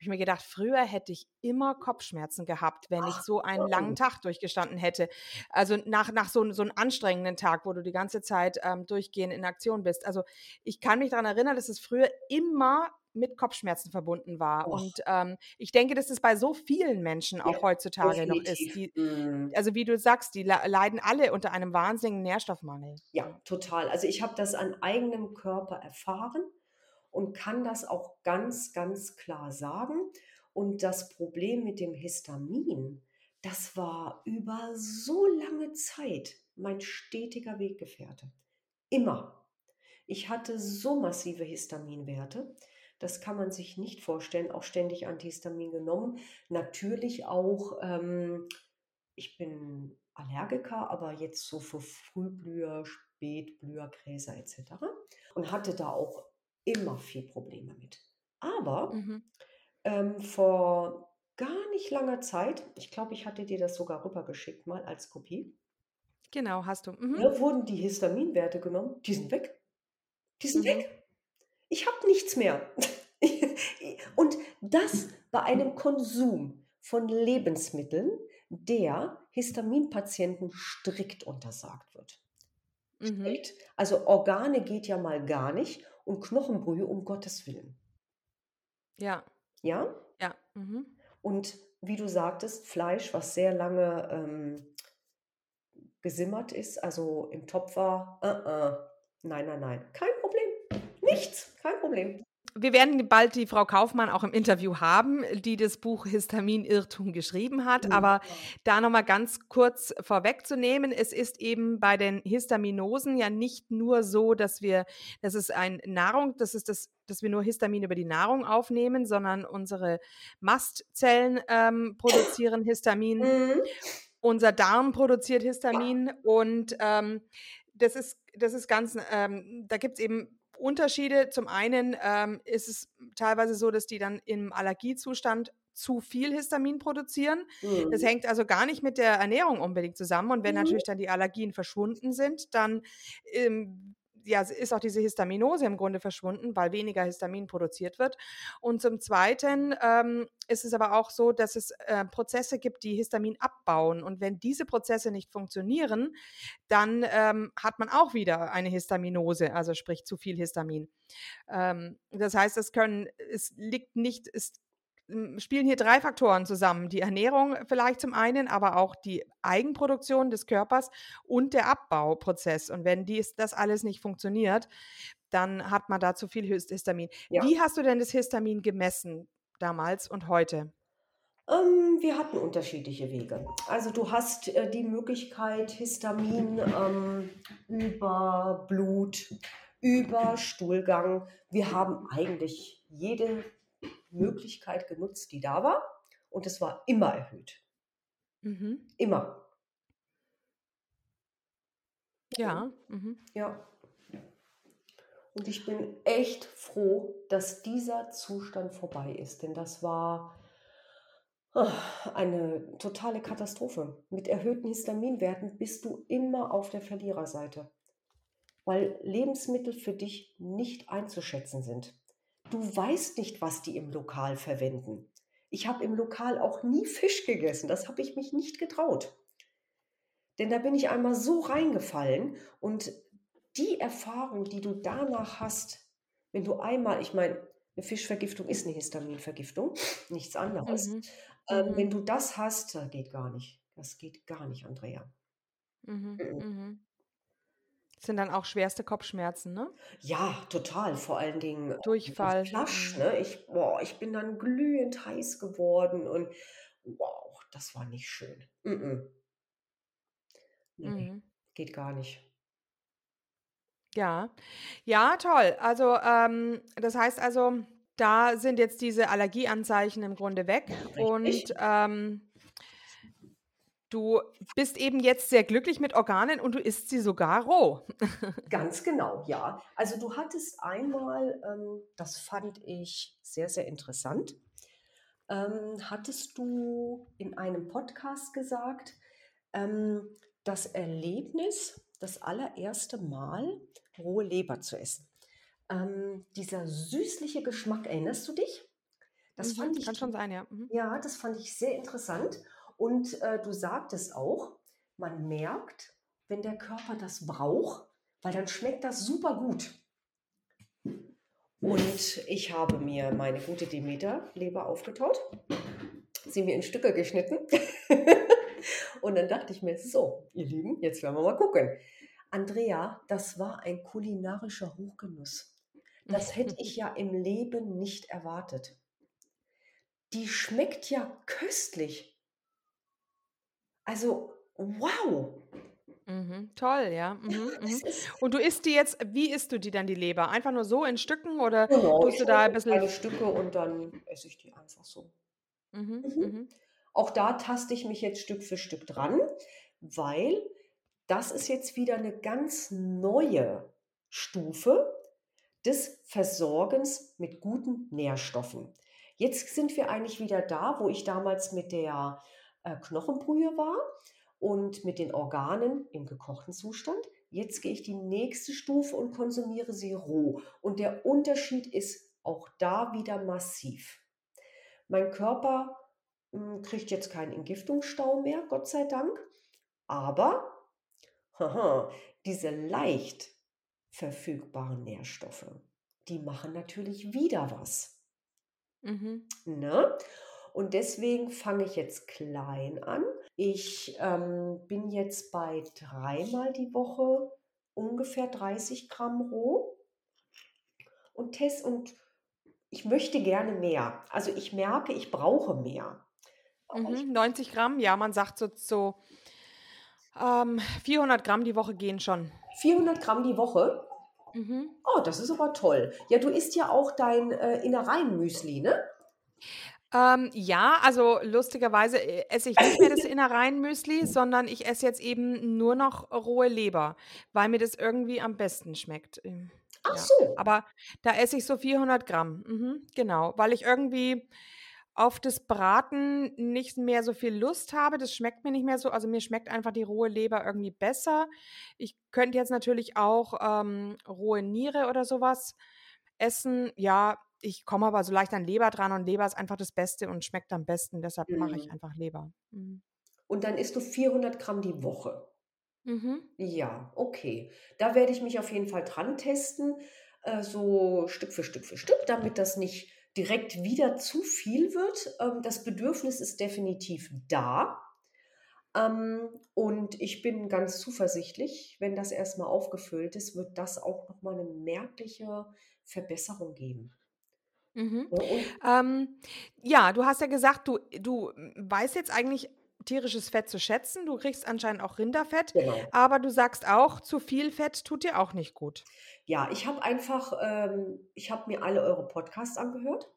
ich mir gedacht, früher hätte ich immer Kopfschmerzen gehabt, wenn ich Ach so einen langen Mann. Tag durchgestanden hätte. Also, nach nach so so 'n anstrengenden Tag, wo du die ganze Zeit, ähm, durchgehend in Aktion bist. Also, ich kann mich daran erinnern, dass es früher immer mit Kopfschmerzen verbunden war. Och. Und, ähm, ich denke, dass es bei so vielen Menschen Ja, auch heutzutage noch ist, definitiv. die Mhm. also, wie du sagst, die leiden alle unter einem wahnsinnigen Nährstoffmangel. Ja, Ja. total. Also, ich habe das an eigenem Körper erfahren und kann das auch ganz, ganz klar sagen. Und das Problem mit dem Histamin, das war über so lange Zeit mein stetiger Weggefährte. Immer. Ich hatte so massive Histaminwerte, das kann man sich nicht vorstellen, auch ständig Antihistamin genommen. Natürlich auch, ähm ich bin Allergiker, aber jetzt so für Frühblüher, Spätblüher, Gräser et cetera und hatte da auch immer viel Probleme mit. Aber, Mhm. ähm, vor gar nicht langer Zeit, ich glaube, ich hatte dir das sogar rübergeschickt mal als Kopie Genau, hast du. Mhm. ne, wurden die Histaminwerte genommen, die sind weg. Die sind Mhm. weg. Ich habe nichts mehr. Und das bei einem Konsum von Lebensmitteln, der Histaminpatienten strikt untersagt wird. Mhm. Also, Organe geht ja mal gar nicht und Knochenbrühe um Gottes Willen. Ja. Ja? Ja. Mhm. Und wie du sagtest, Fleisch, was sehr lange, ähm gesimmert ist, also im Topf war, äh-äh, nein, nein, nein, kein Nichts, kein Problem. Wir werden bald die Frau Kaufmann auch im Interview haben, die das Buch Histamin-Irrtum geschrieben hat. Mhm. Aber da noch mal ganz kurz vorwegzunehmen, es ist eben bei den Histaminosen ja nicht nur so, dass wir dass es ein Nahrung das ist das dass wir nur Histamin über die Nahrung aufnehmen, sondern unsere Mastzellen, ähm, produzieren Histamin. Mhm. Unser Darm produziert Histamin und, ähm, das ist das ist ganz ähm, da gibt's eben Unterschiede. Zum einen, ähm, ist es teilweise so, dass die dann im Allergiezustand zu viel Histamin produzieren. Das Mhm. hängt also gar nicht mit der Ernährung unbedingt zusammen. Und wenn Mhm. natürlich dann die Allergien verschwunden sind, dann, ähm, ja, ist auch diese Histaminose im Grunde verschwunden, weil weniger Histamin produziert wird. Und zum Zweiten, ähm, ist es aber auch so, dass es, äh, Prozesse gibt, die Histamin abbauen. Und wenn diese Prozesse nicht funktionieren, dann, ähm, hat man auch wieder eine Histaminose, also sprich zu viel Histamin. Ähm, das heißt, es können es liegt nicht es spielen hier 3 Faktoren zusammen. Die Ernährung vielleicht zum einen, aber auch die Eigenproduktion des Körpers und der Abbauprozess. Und wenn dies das alles nicht funktioniert, dann hat man da zu viel His Histamin. Ja. Wie hast du denn das Histamin gemessen damals und heute? Ähm, wir hatten unterschiedliche Wege. Also, du hast, äh, die Möglichkeit, Histamin, ähm, über Blut, über Stuhlgang wir haben eigentlich jede Möglichkeit genutzt, die da war und es war immer erhöht. Mhm. Immer. Ja. Mhm. Ja. Und ich bin echt froh, dass dieser Zustand vorbei ist, denn das war eine totale Katastrophe. Mit erhöhten Histaminwerten bist du immer auf der Verliererseite, weil Lebensmittel für dich nicht einzuschätzen sind. Du weißt nicht, was die im Lokal verwenden. Ich habe im Lokal auch nie Fisch gegessen, das habe ich mich nicht getraut. Denn da bin ich einmal so reingefallen und die Erfahrung, die du danach hast, wenn du einmal, ich meine, eine Fischvergiftung ist eine Histaminvergiftung, nichts anderes. Mhm. Ähm, Mhm. wenn du das hast, geht gar nicht. Das geht gar nicht, Andrea. Mhm. Sind dann auch schwerste Kopfschmerzen, ne? Ja, total. Vor allen Dingen äh, Durchfall. Flasch, Mhm. ne? Ich, boah, ich bin dann glühend heiß geworden und wow, das war nicht schön. Mhm. Nee, Mhm. geht gar nicht. Ja. Ja, toll. Also, ähm, das heißt also, da sind jetzt diese Allergieanzeichen im Grunde weg und, Richtig. ähm du bist eben jetzt sehr glücklich mit Organen und du isst sie sogar roh. Ganz genau, ja. Also du hattest einmal, ähm, das fand ich sehr, sehr interessant, ähm, hattest du in einem Podcast gesagt, ähm, das Erlebnis, das allererste Mal rohe Leber zu essen. Ähm, dieser süßliche Geschmack, erinnerst du dich? Das Mhm, fand ich kann schon sein, ja. Mhm. ja, das fand ich sehr interessant. Und äh, du sagtest auch, man merkt, wenn der Körper das braucht, weil dann schmeckt das super gut. Und ich habe mir meine gute Demeter-Leber aufgetaut, sie mir in Stücke geschnitten. Und dann dachte ich mir, so, ihr Lieben, jetzt werden wir mal gucken. Andrea, das war ein kulinarischer Hochgenuss. Das hätte ich ja im Leben nicht erwartet. Die schmeckt ja köstlich. Also, wow. Mhm, toll, ja. Mhm, mhm. Und du isst die jetzt wie isst du die dann, die Leber? Einfach nur so in Stücken oder genau, tust du da ein schneide kleine bisschen Stücke und dann esse ich die einfach so. Mhm. mhm. Auch da taste ich mich jetzt Stück für Stück dran, weil das ist jetzt wieder eine ganz neue Stufe des Versorgens mit guten Nährstoffen. Jetzt sind wir eigentlich wieder da, wo ich damals mit der äh, Knochenbrühe war und mit den Organen im gekochten Zustand. Jetzt gehe ich die nächste Stufe und konsumiere sie roh. Und der Unterschied ist auch da wieder massiv. Mein Körper hm, kriegt jetzt keinen Entgiftungsstau mehr, Gott sei Dank. Aber haha, diese leicht verfügbaren Nährstoffe, die machen natürlich wieder was. Mhm. Ne? Und deswegen fange ich jetzt klein an. Ich ähm, bin jetzt bei dreimal die Woche ungefähr 30 Gramm roh und test und ich möchte gerne mehr. Also ich merke, ich brauche mehr. Mhm. 90 Gramm, ja, man sagt so, so ähm, 400 Gramm die Woche gehen schon. 400 Gramm die Woche. Mhm. Oh, das ist aber toll. Ja, du isst ja auch dein äh, Innereien-Müsli, ne? Ähm, ja, also lustigerweise äh, esse ich nicht mehr das Innereien-Müsli, sondern ich esse jetzt eben nur noch rohe Leber, weil mir das irgendwie am besten schmeckt. Ähm, Ach Ja, so. aber da esse ich so 400 Gramm. Mhm, genau, weil ich irgendwie auf das Braten nicht mehr so viel Lust habe. Das schmeckt mir nicht mehr so. Also mir schmeckt einfach die rohe Leber irgendwie besser. Ich könnte jetzt natürlich auch ähm, rohe Niere oder sowas essen. Ja, ich komme aber so leicht an Leber dran und Leber ist einfach das Beste und schmeckt am besten. Deshalb mache ich Mhm. einfach Leber. Mhm. Und dann isst du 400 Gramm die Woche. Mhm. Ja, okay. Da werde ich mich auf jeden Fall dran testen, äh, so Stück für Stück für Stück, damit das nicht direkt wieder zu viel wird. Ähm, das Bedürfnis ist definitiv da. Ähm, und ich bin ganz zuversichtlich, wenn das erstmal aufgefüllt ist, wird das auch nochmal eine merkliche Verbesserung geben. Mhm. Ähm, ja, du hast ja gesagt, du, du weißt jetzt eigentlich tierisches Fett zu schätzen. Du kriegst anscheinend auch Rinderfett, genau. aber du sagst auch, zu viel Fett tut dir auch nicht gut. Ja, ich habe einfach, ähm, ich habe mir alle eure Podcasts angehört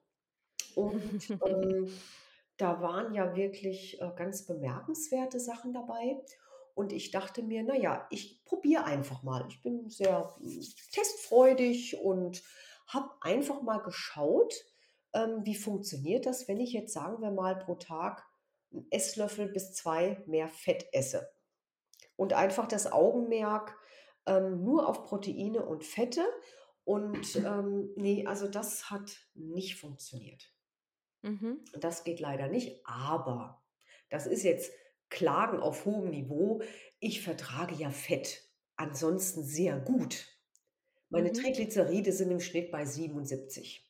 und ähm, da waren ja wirklich äh, ganz bemerkenswerte Sachen dabei. Und ich dachte mir, naja, ich probiere einfach mal. Ich bin sehr hm, testfreudig und habe einfach mal geschaut, ähm, wie funktioniert das, wenn ich jetzt, sagen wir mal, pro Tag einen Esslöffel bis zwei mehr Fett esse. Und einfach das Augenmerk ähm, nur auf Proteine und Fette. Und ähm, nee, also das hat nicht funktioniert. Mhm. Das geht leider nicht, aber das ist jetzt Klagen auf hohem Niveau. Ich vertrage ja Fett ansonsten sehr gut. Meine Mhm. Triglyceride sind im Schnitt bei 77.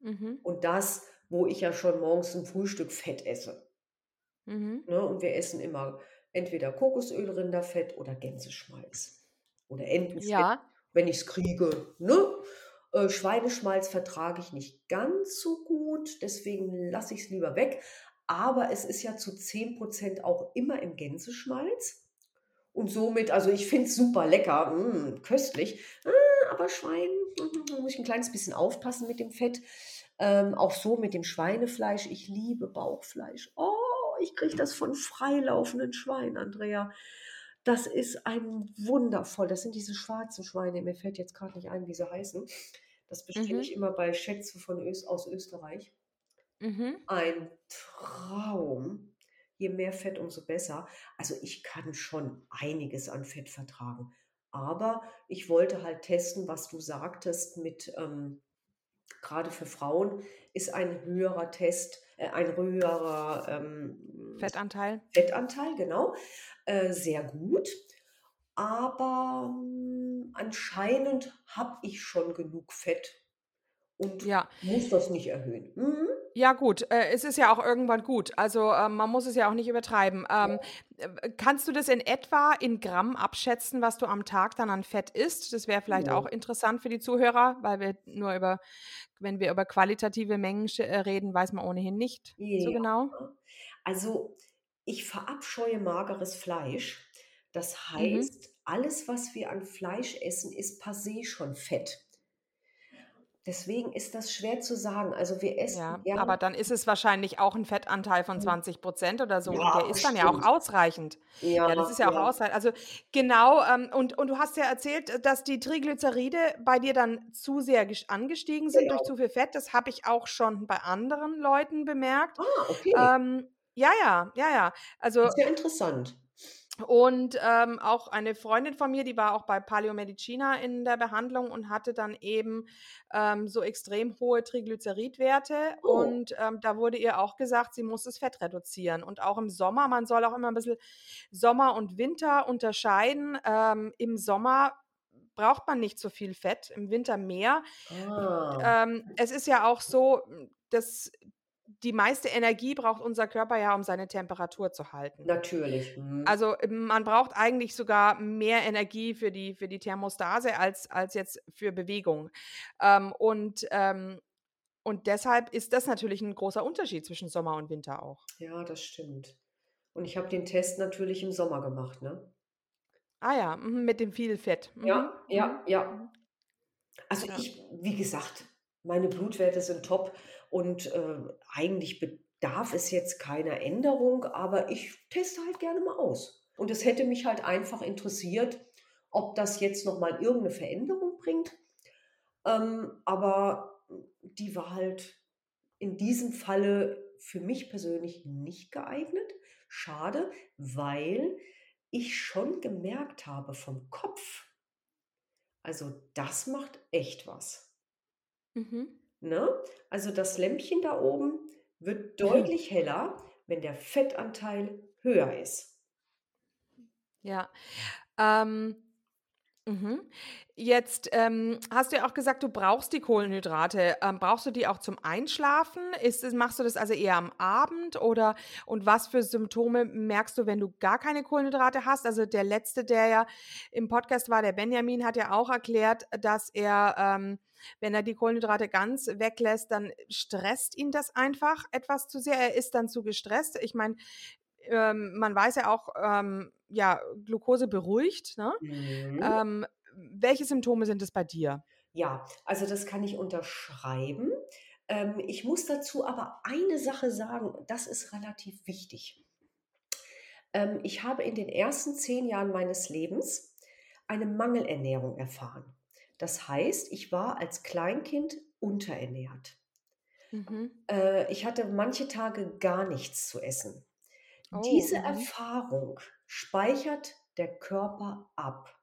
Mhm. Und das, wo ich ja schon morgens zum Frühstück Fett esse. Mhm. Ne? Und wir essen immer entweder Kokosöl, Rinderfett oder Gänseschmalz. Oder Entenfett, Ja. wenn ich es kriege. Ne? Äh, Schweineschmalz vertrage ich nicht ganz so gut, deswegen lasse ich es lieber weg. Aber es ist ja zu 10% auch immer im Gänseschmalz. Und somit, also ich finde es super lecker, mm, köstlich. Ah, aber Schwein, da muss ich ein kleines bisschen aufpassen mit dem Fett. Ähm, auch so mit dem Schweinefleisch. Ich liebe Bauchfleisch. Oh, ich kriege das von freilaufenden Schweinen, Andrea. Das ist ein wundervoll. Das sind diese schwarzen Schweine. Mir fällt jetzt gerade nicht ein, wie sie heißen. Das bestelle Mhm. ich immer bei Schätze von Öst, aus Österreich. Mhm. Ein Traum. Je mehr Fett, umso besser. Also ich kann schon einiges an Fett vertragen. Aber ich wollte halt testen, was du sagtest mit, ähm, gerade für Frauen ist ein höherer Test, äh, ein höherer ähm, Fettanteil. Fettanteil, genau, äh, sehr gut. Aber ähm, anscheinend habe ich schon genug Fett und Ja. muss das nicht erhöhen. Mhm. Ja, gut, äh, es ist ja auch irgendwann gut. Also, ähm, man muss es ja auch nicht übertreiben. Ähm, äh, kannst du das in etwa in Gramm abschätzen, was du am Tag dann an Fett isst? Das wäre vielleicht auch Ja. interessant für die Zuhörer, weil wir nur über wenn wir über qualitative Mengen äh, reden, weiß man ohnehin nicht so Ja. genau. Also, ich verabscheue mageres Fleisch. Das Mhm. heißt, alles, was wir an Fleisch essen, ist per se schon Fett. Deswegen ist das schwer zu sagen. Also, wir essen Ja, gern aber dann ist es wahrscheinlich auch 'n Fettanteil von Hm. 20% oder so und Ja, der ist dann ja auch ausreichend. Ja, Ja, das ist ja auch ja. ausrei also, genau, ähm, und und du hast ja erzählt, äh, dass die Triglyceride bei dir dann zu sehr angestiegen sind durch Genau. zu viel Fett. Das habe ich auch schon bei anderen Leuten bemerkt. Ah, okay. Ähm, ja, ja, ja, ja. Also Das ist ja interessant. Und, ähm, auch eine Freundin von mir, die war auch bei Paleo Medicina in der Behandlung und hatte dann eben, ähm, so extrem hohe Triglyceridwerte Oh. und, ähm, da wurde ihr auch gesagt, sie muss das Fett reduzieren und auch im Sommer. Man soll auch immer 'n bisschen Sommer und Winter unterscheiden. Ähm, im Sommer braucht man nicht so viel Fett, im Winter mehr. Ah. Ähm, es ist ja auch so, dass die meiste Energie braucht unser Körper ja, um seine Temperatur zu halten. Natürlich, mhm. Also, man braucht eigentlich sogar mehr Energie für die für die Thermostase als als jetzt für Bewegung. Ähm, und, ähm und deshalb ist das natürlich 'n großer Unterschied zwischen Sommer und Winter auch. Ja, das stimmt. Und ich habe den Test natürlich im Sommer gemacht, ne? Ah ja, mhm, mit dem viel Fett. Mhm, Ja, ja, mhm, ja. mhm. Also, Ja. ich wie gesagt, meine Blutwerte sind top und, äh, eigentlich bedarf es jetzt keiner Änderung, aber ich teste halt gerne mal aus. Und es hätte mich halt einfach interessiert, ob das jetzt noch mal irgend 'ne Veränderung bringt. Ähm, aber die war halt in diesem Falle für mich persönlich nicht geeignet. Schade, weil ich schon gemerkt habe vom Kopf also, das macht echt was. Mhm. Ne? Also, das Lämpchen da oben wird deutlich heller, wenn der Fettanteil höher ist. Ja. Ähm, mhm. Jetzt, ähm, hast du ja auch gesagt, du brauchst die Kohlenhydrate. Ähm, brauchst du die auch zum Einschlafen? Ist machst du das also eher am Abend oder und was für Symptome merkst du, wenn du gar keine Kohlenhydrate hast? Also, der Letzte, der ja im Podcast war, der Benjamin, hat ja auch erklärt, dass er, ähm, wenn er die Kohlenhydrate ganz weglässt, dann stresst ihn das einfach etwas zu sehr. Er ist dann zu gestresst. Ich meine, ähm, man weiß ja auch, ähm, ja, Glucose beruhigt, ne? Mhm. Ähm, welche Symptome sind es bei dir? Ja, also, das kann ich unterschreiben. Ähm, ich muss dazu aber eine Sache sagen, das ist relativ wichtig. Ähm, ich habe in den ersten zehn Jahren meines Lebens eine Mangelernährung erfahren. Das heißt, ich war als Kleinkind unterernährt. Mhm. Äh, ich hatte manche Tage gar nichts zu essen. Oh, Diese mhm. Erfahrung speichert der Körper ab.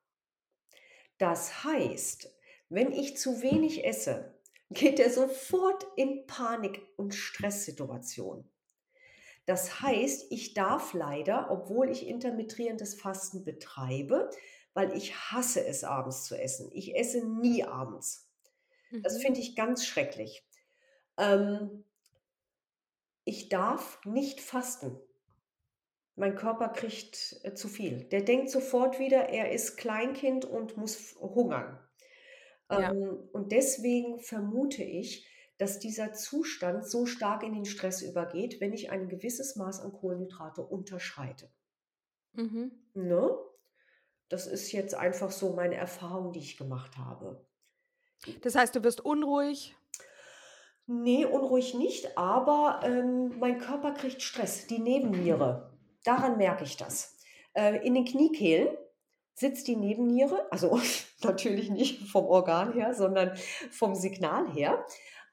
Das heißt, wenn ich zu wenig esse, geht er sofort in Panik- und Stresssituation. Das heißt, ich darf leider, obwohl ich intermittierendes Fasten betreibe, weil ich hasse es abends zu essen. Ich esse nie abends. Das Mhm. finde ich ganz schrecklich. Ähm, ich darf nicht fasten. Mein Körper kriegt äh, zu viel. Der denkt sofort wieder, er ist Kleinkind und muss hungern. Ja. Ähm, und deswegen vermute ich, dass dieser Zustand so stark in den Stress übergeht, wenn ich ein gewisses Maß an Kohlenhydrate unterschreite. Mhm. Ne? Das ist jetzt einfach so meine Erfahrung, die ich gemacht habe. Das heißt, du wirst unruhig. Nee, unruhig nicht, aber ähm, mein Körper kriegt Stress, die Nebenniere. Daran merke ich das. Äh, in den Kniekehlen sitzt die Nebenniere, also natürlich nicht vom Organ her, sondern vom Signal her.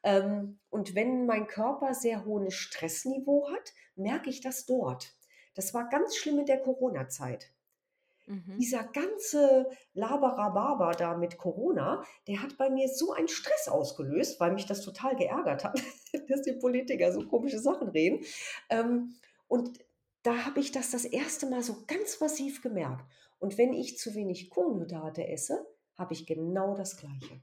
Ähm, und wenn mein Körper sehr hohes Stressniveau hat, merke ich das dort. Das war ganz schlimm in der Corona-Zeit. Mhm. Dieser ganze Laberababa da mit Corona, der hat bei mir so einen Stress ausgelöst, weil mich das total geärgert hat, dass die Politiker so komische Sachen reden. Ähm, und da habe ich das das erste Mal so ganz massiv gemerkt. Und wenn ich zu wenig Kohlenhydrate esse, habe ich genau das Gleiche.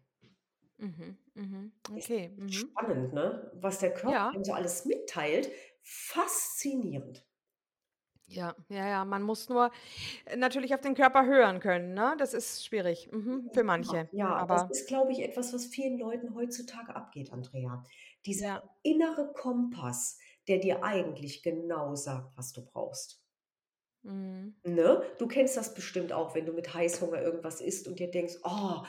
Mhm. Mhm. Okay. Mhm. spannend, ne? Was der Körper Ja. so alles mitteilt. Faszinierend. Ja, ja, ja. Man muss nur äh, natürlich auf den Körper hören können, ne? Das ist schwierig. Mhm. Für Ja, manche. ja, das Aber ist, glaube ich, etwas, was vielen Leuten heutzutage abgeht, Andrea. Dieser ja. innere Kompass, der dir eigentlich genau sagt, was du brauchst. Mhm. Ne? Du kennst das bestimmt auch, wenn du mit Heißhunger irgendwas isst und dir denkst, oh,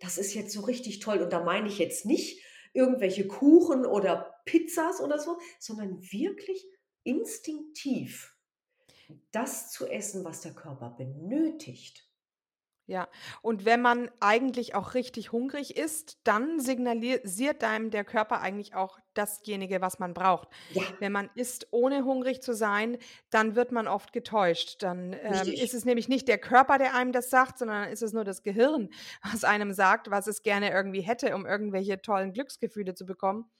das ist jetzt so richtig toll. Und da meine ich jetzt nicht irgendwelche Kuchen oder Pizzas oder so, sondern wirklich instinktiv das zu essen, was der Körper benötigt. Ja, und wenn man eigentlich auch richtig hungrig ist, dann signalisiert einem der Körper eigentlich auch dasjenige, was man braucht. Ja, Wenn man isst, ohne hungrig zu sein, dann wird man oft getäuscht. Dann ähm, ist es nämlich nicht der Körper, der einem das sagt, sondern ist es nur das Gehirn, was einem sagt, was es gerne irgendwie hätte, um irgendwelche tollen Glücksgefühle zu bekommen.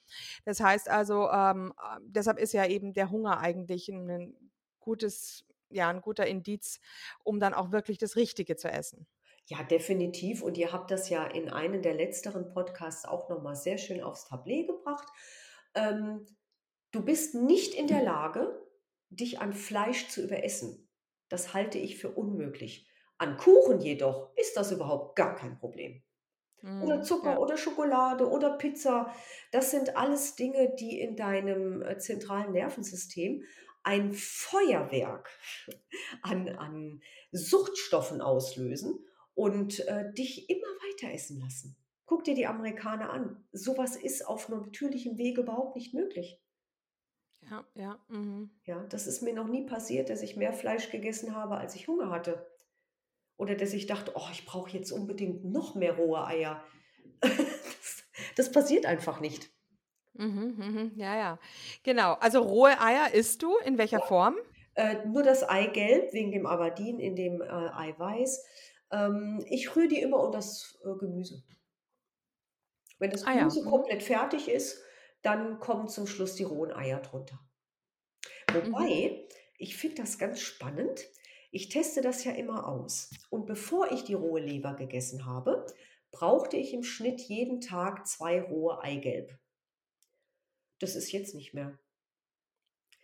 Das heißt also, ähm, äh, deshalb ist ja eben der Hunger eigentlich ein gutes, ja, ein guter Indiz, um dann auch wirklich das Richtige zu essen. Ja, definitiv. Und ihr habt das ja in einem der letzteren Podcasts auch nochmal sehr schön aufs Tablet gebracht. Ähm, du bist nicht in der Lage, dich an Fleisch zu überessen. Das halte ich für unmöglich. An Kuchen jedoch ist das überhaupt gar kein Problem. Oder Mhm, Zucker ja. oder Schokolade oder Pizza. Das sind alles Dinge, die in deinem äh, zentralen Nervensystem ein Feuerwerk an, an Suchtstoffen auslösen und äh, dich immer weiter essen lassen. Guck dir die Amerikaner an. Sowas ist auf natürlichem Wege überhaupt nicht möglich. Ja, ja. Mhm. Ja, das ist mir noch nie passiert, dass ich mehr Fleisch gegessen habe, als ich Hunger hatte. Oder dass ich dachte, oh, ich brauche jetzt unbedingt noch mehr rohe Eier. Das, das passiert einfach nicht. Mhm, mhm. Ja, ja. Genau. Also rohe Eier isst du in welcher Form? Äh, nur das Eigelb wegen dem Aberdeen in dem äh, Eiweiß. Ähm, ich rühre die immer unter das äh, Gemüse. Wenn das Ah ja. Gemüse Mhm. komplett fertig ist, dann kommen zum Schluss die rohen Eier drunter. Mhm. Wobei, ich finde das ganz spannend. Ich teste das ja immer aus. Und bevor ich die rohe Leber gegessen habe, brauchte ich im Schnitt jeden Tag zwei rohe Eigelb. Das ist jetzt nicht mehr.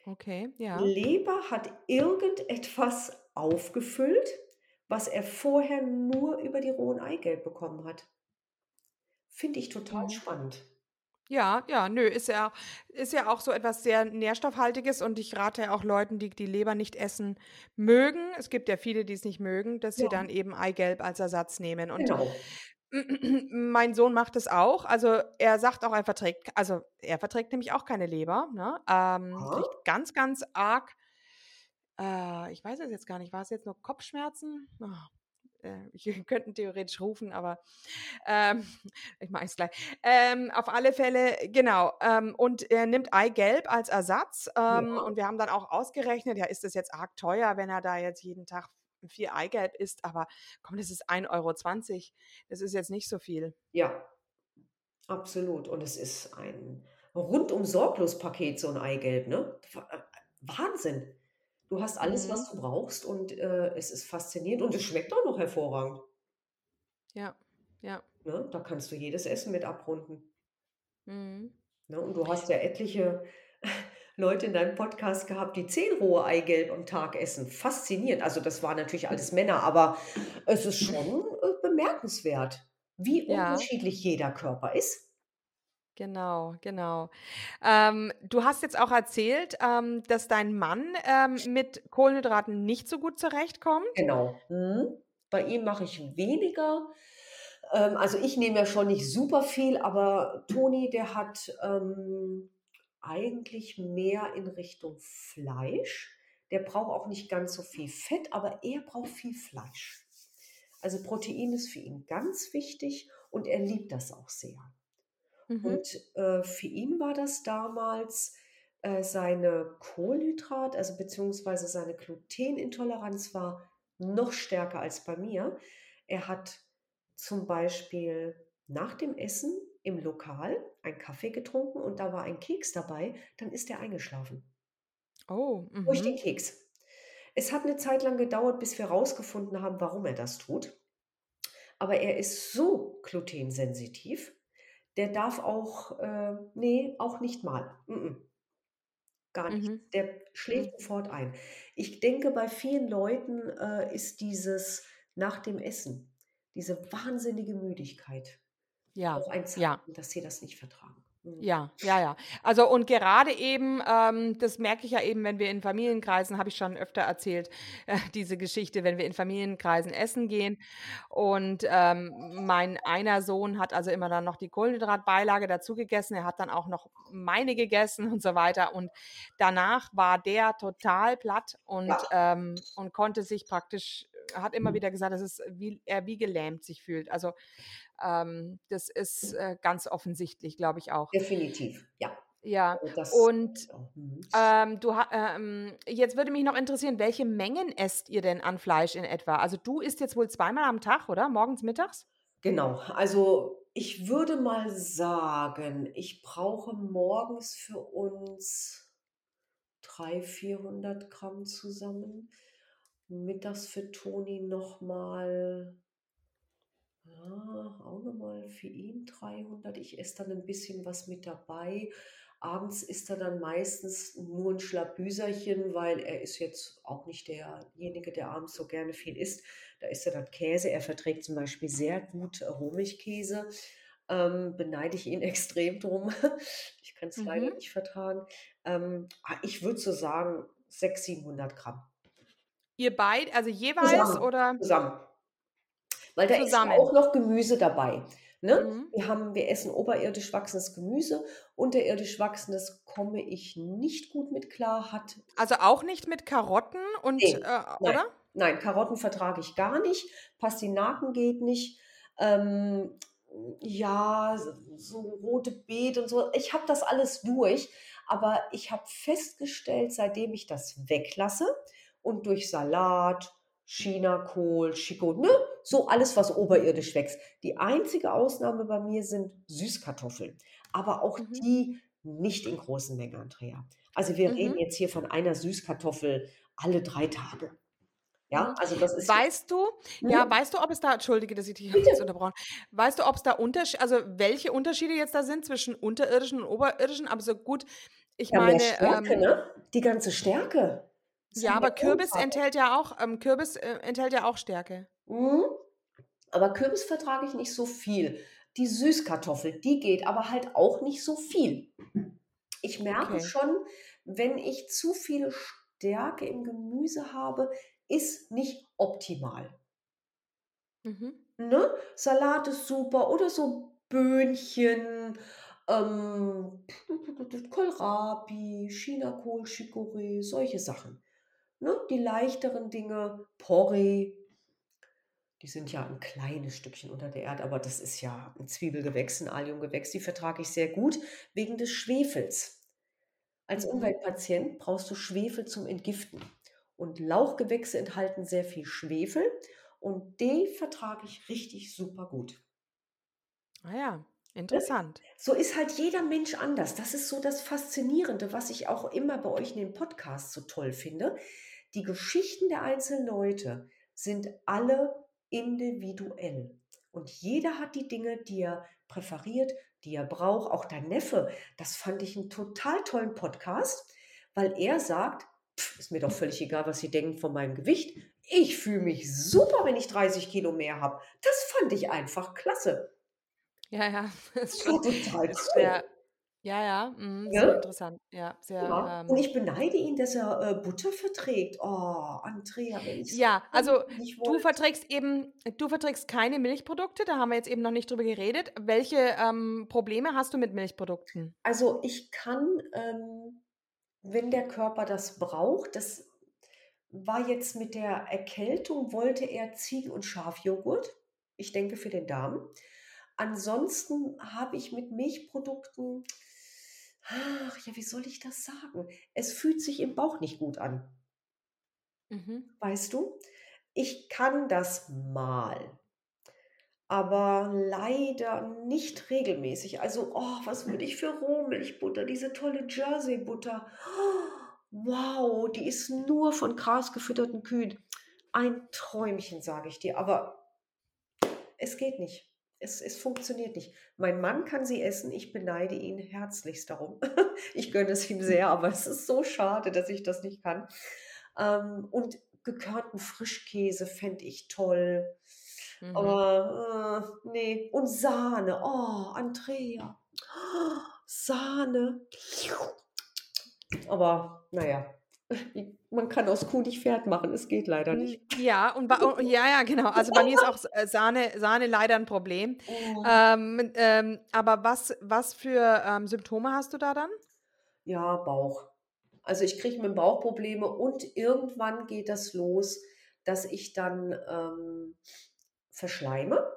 Okay, Die ja. Leber hat irgendetwas aufgefüllt, was er vorher nur über die rohen Eigelb bekommen hat. Finde ich total Mhm. spannend. Ja, ja, nö, ist ja, ist ja auch so etwas sehr Nährstoffhaltiges und ich rate ja auch Leuten, die die Leber nicht essen mögen. Es gibt ja viele, die es nicht mögen, dass sie Ja, dann eben Eigelb als Ersatz nehmen. Und genau. mein Sohn macht es auch. Also er sagt auch, er verträgt, also er verträgt nämlich auch keine Leber. Ne? Ähm, ganz, ganz arg, äh, ich weiß es jetzt gar nicht, war es jetzt nur Kopfschmerzen? Oh, äh, ich könnte theoretisch rufen, aber ähm, ich mache es gleich. Ähm, auf alle Fälle, genau. Ähm, und er nimmt Eigelb als Ersatz. Ähm, Ja. und wir haben dann auch ausgerechnet, ja, ist das jetzt arg teuer, wenn er da jetzt jeden Tag vier Eigelb isst, aber komm, das ist 1,20 Euro. Das ist jetzt nicht so viel. Ja, absolut. Und es ist ein rundum sorglos Paket, so ein Eigelb, ne? Äh, Wahnsinn. Du hast alles, was Mhm. du brauchst und äh, es ist faszinierend und es schmeckt auch noch hervorragend. Ja, ja. Ne? Da kannst du jedes Essen mit abrunden. Mhm. Ne? Und du hast ja etliche Leute in deinem Podcast gehabt, die zehn rohe Eigelb am Tag essen. Faszinierend. Also das waren natürlich alles Männer, aber es ist schon äh, bemerkenswert, wie Ja. unterschiedlich jeder Körper ist. Genau, genau. Ähm, du hast jetzt auch erzählt, ähm, dass dein Mann ähm, mit Kohlenhydraten nicht so gut zurechtkommt. Genau. Mhm. Bei ihm mache ich weniger. Ähm, also ich nehme ja schon nicht super viel, aber Toni, der hat ähm, eigentlich mehr in Richtung Fleisch. Der braucht auch nicht ganz so viel Fett, aber er braucht viel Fleisch. Also Protein ist für ihn ganz wichtig und er liebt das auch sehr. Mhm. Und äh, für ihn war das damals äh, seine Kohlenhydrat, also beziehungsweise seine Glutenintoleranz war noch stärker als bei mir. Er hat zum Beispiel nach dem Essen im Lokal einen Kaffee getrunken und da war ein Keks dabei, dann ist er eingeschlafen. Oh, Durch den mhm. Keks. Es hat eine Zeit lang gedauert, bis wir herausgefunden haben, warum er das tut. Aber er ist so glutensensitiv, der darf auch, äh, nee, auch nicht mal. Mm-mm. Gar nicht. Mhm. Der schläft Mhm. sofort ein. Ich denke, bei vielen Leuten äh, ist dieses nach dem Essen, diese wahnsinnige Müdigkeit Ja, auch ein ja. Zeichen, dass sie das nicht vertragen. Mhm. Ja, ja, ja. Also und gerade eben, ähm, das merke ich ja eben, wenn wir in Familienkreisen, habe ich schon öfter erzählt, äh, diese Geschichte, wenn wir in Familienkreisen essen gehen und ähm, mein einer Sohn hat also immer dann noch die Kohlenhydratbeilage dazu gegessen, er hat dann auch noch meine gegessen und so weiter und danach war der total platt und, ähm, und konnte sich praktisch, hat immer wieder gesagt, dass es wie, er wie gelähmt sich fühlt. Also ähm, das ist äh, ganz offensichtlich, glaube ich auch. Definitiv, ja. Ja, das und. Mhm. ähm, du, ähm, jetzt würde mich noch interessieren, welche Mengen esst ihr denn an Fleisch in etwa? Also du isst jetzt wohl zweimal am Tag, oder? Morgens, mittags? Genau, also ich würde mal sagen, ich brauche morgens für uns 300, 400 Gramm zusammen. Mittags für Toni nochmal, ja, auch nochmal für ihn 300. Ich esse dann ein bisschen was mit dabei. Abends isst er dann meistens nur ein Schlabüserchen, weil er ist jetzt auch nicht derjenige, der abends so gerne viel isst. Da isst er dann Käse. Er verträgt zum Beispiel sehr gut Rohmilchkäse. Ähm, beneide ich ihn extrem drum. Ich kann es leider Mhm. nicht vertragen. Ähm, ah, ich würde so sagen 600, 700 Gramm. Ihr beid, also jeweils Zusammen, oder zusammen. Weil da ist zusammen? auch noch Gemüse dabei. Ne? Mhm. Wir haben, wir essen oberirdisch wachsendes Gemüse. Unterirdisch wachsendes komme ich nicht gut mit klar. Hat, Also auch nicht mit Karotten und, nee, äh, nein, oder? nein, Karotten vertrage ich gar nicht. Pastinaken geht nicht. Ähm, ja, so rote Beete und so. Ich habe das alles durch. Aber ich habe festgestellt, seitdem ich das weglasse und durch Salat, Chinakohl, Chico, ne, so alles, was oberirdisch wächst. Die einzige Ausnahme bei mir sind Süßkartoffeln. Aber auch Mhm. die nicht in großen Mengen, Andrea. Also wir reden Mhm. jetzt hier von einer Süßkartoffel alle drei Tage. Ja, Mhm. also das ist Weißt du, ja, hm, weißt du, ob es da, entschuldige, dass ich dich jetzt unterbrochen, weißt du, ob es da Unterschiede, also welche Unterschiede jetzt da sind zwischen unterirdischen und oberirdischen? Aber so gut, ich Ja, meine, Stärke, ähm, ne? Die ganze Stärke. Das ja, aber Kürbis enthält ja auch, ähm, Kürbis äh, enthält ja auch Stärke. Mhm. Aber Kürbis vertrage ich nicht so viel. Die Süßkartoffel, die geht, aber halt auch nicht so viel. Ich merke Okay. schon, wenn ich zu viel Stärke im Gemüse habe, ist nicht optimal. Mhm. Ne? Salat ist super oder so Böhnchen, ähm, Kohlrabi, Chinakohl, Chicorée, solche Sachen. Ne? Die leichteren Dinge, Porree, die sind ja ein kleines Stückchen unter der Erde, aber das ist ja ein Zwiebelgewächs, ein Alliumgewächs, die vertrage ich sehr gut wegen des Schwefels. Als Mhm. Umweltpatient brauchst du Schwefel zum Entgiften. Und Lauchgewächse enthalten sehr viel Schwefel und die vertrage ich richtig super gut. Ah ja, Ne? interessant. So ist halt jeder Mensch anders. Das ist so das Faszinierende, was ich auch immer bei euch in den Podcasts so toll finde. Die Geschichten der einzelnen Leute sind alle individuell. Und jeder hat die Dinge, die er präferiert, die er braucht. Auch dein Neffe, das fand ich einen total tollen Podcast, weil er sagt, pff, ist mir doch völlig egal, was sie denken von meinem Gewicht. Ich fühle mich super, wenn ich 30 Kilo mehr habe. Das fand ich einfach klasse. Ja, ja, das ist schon total cool. Ja, ja, Ne? sehr interessant. Ja, sehr, Ja, und ähm ich beneide ihn, dass er, äh, Butter verträgt. Oh, Andrea, wenn ich's Ja, also du verträgst eben du verträgst keine Milchprodukte, da haben wir jetzt eben noch nicht drüber geredet. Welche, ähm, Probleme hast du mit Milchprodukten? Also, ich kann, ähm, wenn der Körper das braucht das war jetzt mit der Erkältung wollte er Ziegen und Schafjoghurt. Ich denke für den Darm. Ansonsten habe ich mit Milchprodukten ach ja, wie soll ich das sagen? Es fühlt sich im Bauch nicht gut an. Mhm. Weißt du? Ich kann das mal, aber leider nicht regelmäßig. Also, oh, was würde ich für Rohmilchbutter, diese tolle Jersey-Butter. Wow, die ist nur von grasgefütterten Kühen. Ein Träumchen, sage ich dir, aber es geht nicht. Es, es funktioniert nicht. Mein Mann kann sie essen, ich beneide ihn herzlichst darum. Ich gönne es ihm sehr, aber es ist so schade, dass ich das nicht kann. Ähm, und gekörnten Frischkäse fände ich toll. Mhm. Aber äh, nee. Und Sahne. Oh, Andrea. Sahne. Aber naja, man kann aus Kuh nicht Pferd machen. Es geht leider nicht. ja, und u ja, ja, genau. Also, bei mir ist auch äh, Sahne Sahne leider 'n Problem. Mhm. Ähm, ähm, aber was was für, ähm, Symptome hast du da dann? Ja, Bauch. Also, ich kriege mit'm Bauch Probleme und irgendwann geht das los, dass ich dann, ähm, verschleime.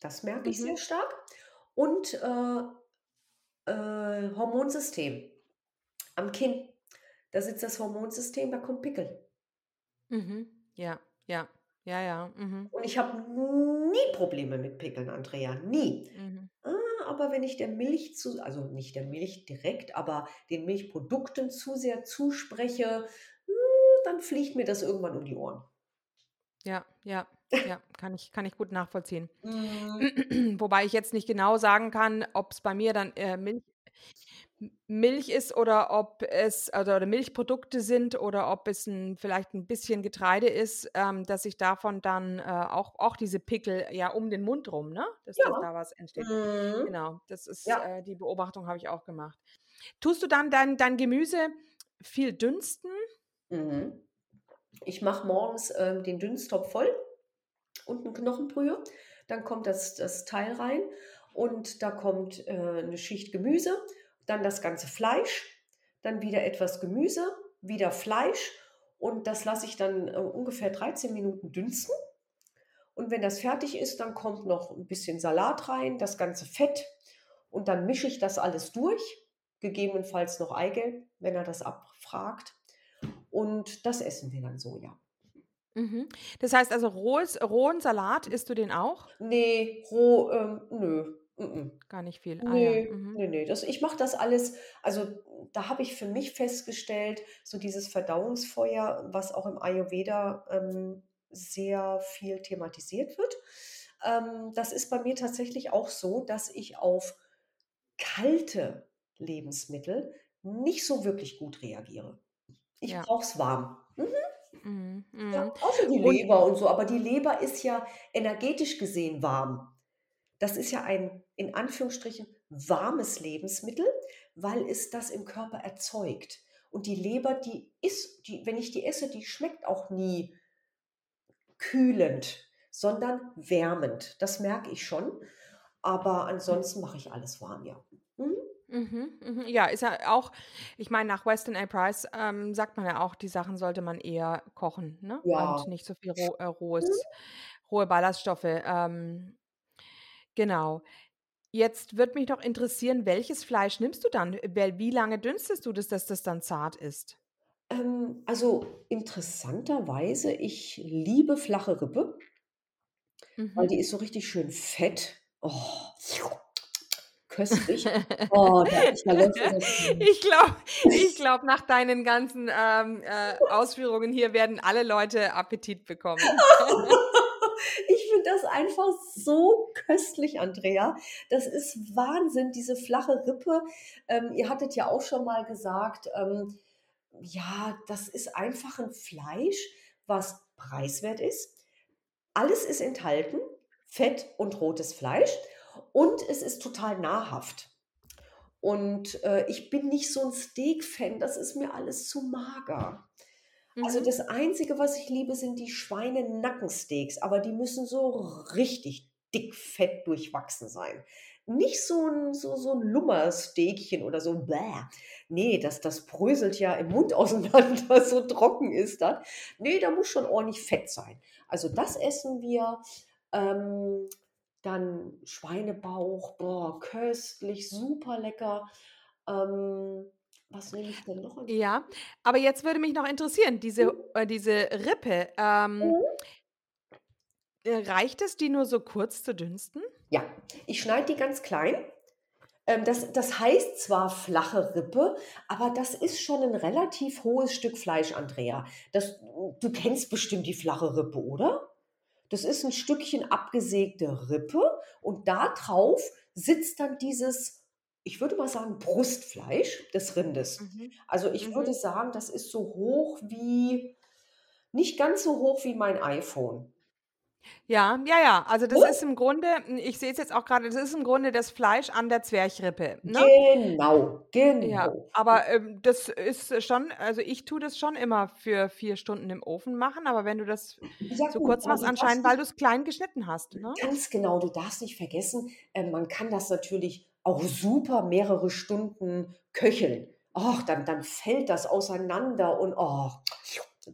Das merke ich sehr Mhm. stark. Und, äh, äh, Hormonsystem. Am Kinn, da sitzt das Hormonsystem, da kommt Pickel. Mhm. Ja, ja. Ja, ja. Mhm. Und ich habe nie Probleme mit Pickeln, Andrea, nie. Mhm. Ah, aber wenn ich der Milch zu also nicht der Milch direkt, aber den Milchprodukten zu sehr zuspreche, hm, dann fliegt mir das irgendwann um die Ohren. Ja, ja, ja, kann ich kann ich gut nachvollziehen. Mhm. Wobei ich jetzt nicht genau sagen kann, ob's bei mir dann, äh, Milch Milch ist oder ob es oder oder Milchprodukte sind oder ob es 'n vielleicht 'n bisschen Getreide ist, ähm, dass ich davon dann, äh, auch auch diese Pickel ja um den Mund rum, ne, dass Ja. da was entsteht. Mhm. Genau, das ist Ja. äh, die Beobachtung habe ich auch gemacht. Tust du dann dein dein Gemüse viel dünsten? Mhm. Ich mache morgens, ähm, den Dünsttopf voll und 'n Knochenbrühe. Dann kommt das das Teil rein und da kommt, äh, 'ne Schicht Gemüse, dann das ganze Fleisch, dann wieder etwas Gemüse, wieder Fleisch und das lasse ich dann, äh, ungefähr 13 Minuten dünsten. Und wenn das fertig ist, dann kommt noch 'n bisschen Salat rein, das ganze Fett und dann mische ich das alles durch, gegebenenfalls noch Eigelb, wenn er das abfragt. Und das essen wir dann so, ja. Mhm. Das heißt also rohes rohen Salat isst du den auch? Ne, roh, ähm, nö. M-m. Gar nicht viel. Ah ja. Mhm. ne, ne. Das ich mache das alles also, da habe ich für mich festgestellt, so dieses Verdauungsfeuer, was auch im Ayurveda, ähm, sehr viel thematisiert wird. Ähm, das ist bei mir tatsächlich auch so, dass ich auf kalte Lebensmittel nicht so wirklich gut reagiere. Ich Ja. brauche es warm. Mhm. Mhm, Ja, mhm. außer die Und Leber und so, aber die Leber ist ja energetisch gesehen warm. Das ist ja ein, in Anführungsstrichen, warmes Lebensmittel, weil es das im Körper erzeugt. Und die Leber, die ist die wenn ich die esse, die schmeckt auch nie kühlend, sondern wärmend. Das merke ich schon. Aber ansonsten mache ich alles warm, ja. Mhm. Mhm, mhm. Ja, ist ja auch, ich meine, nach Weston A. Price ähm, sagt man ja auch, die Sachen sollte man eher kochen, ne? Ja. Und nicht so viel roh, äh, rohes, Mhm. rohe Ballaststoffe. Ähm, genau. Jetzt würde mich noch interessieren, welches Fleisch nimmst du dann? Wie lange dünstest du das, dass das dann zart ist? Ähm, also interessanterweise, ich liebe flache Rippe, weil Mhm. die ist so richtig schön fett. Oh, köstlich. Oh. Ich glaube, ich glaub, nach deinen ganzen ähm, äh, Ausführungen hier werden alle Leute Appetit bekommen. Finde das einfach so köstlich, Andrea. Das ist Wahnsinn, diese flache Rippe. Ähm, ihr hattet ja auch schon mal gesagt, ähm, ja, das ist einfach ein Fleisch, was preiswert ist. Alles ist enthalten, Fett und rotes Fleisch. Und es ist total nahrhaft. Und äh, ich bin nicht so ein Steak-Fan, das ist mir alles zu mager. Also Mhm. das Einzige, was ich liebe, sind die Schweinenackensteaks, aber die müssen so richtig dick, fett durchwachsen sein. Nicht so ein, so, so ein Lummersteakchen oder so. Bäh. Nee, das, das bröselt ja im Mund auseinander, so trocken ist das. Nee, da muss schon ordentlich Fett sein. Also das essen wir. Ähm, dann Schweinebauch, boah, köstlich, super lecker. Ähm, was nehme ich denn noch? Ja, aber jetzt würde mich noch interessieren, diese, äh, diese Rippe, ähm, Mhm. äh, reicht es, die nur so kurz zu dünsten? Ja, ich schneide die ganz klein. Ähm, das, das heißt zwar flache Rippe, aber das ist schon ein relativ hohes Stück Fleisch, Andrea. Das, du kennst bestimmt die flache Rippe, oder? Das ist ein Stückchen abgesägte Rippe und da drauf sitzt dann dieses, ich würde mal sagen, Brustfleisch des Rindes. Mhm. Also ich Mhm. würde sagen, das ist so hoch wie, nicht ganz so hoch wie mein iPhone. Ja, ja, ja. Also das Ne? ist im Grunde, hm, ich sehe es jetzt auch gerade, das ist im Grunde das Fleisch an der Zwerchrippe, ne? Genau, Ja, genau. aber ähm, das ist schon, also ich tue das schon immer für vier Stunden im Ofen machen, aber wenn du das Ja so gut, kurz machst, anscheinend, weil du es klein geschnitten hast, ne? ganz genau, du darfst nicht vergessen, äh, man kann das natürlich auch super mehrere Stunden köcheln. Och, dann, dann fällt das auseinander und oh,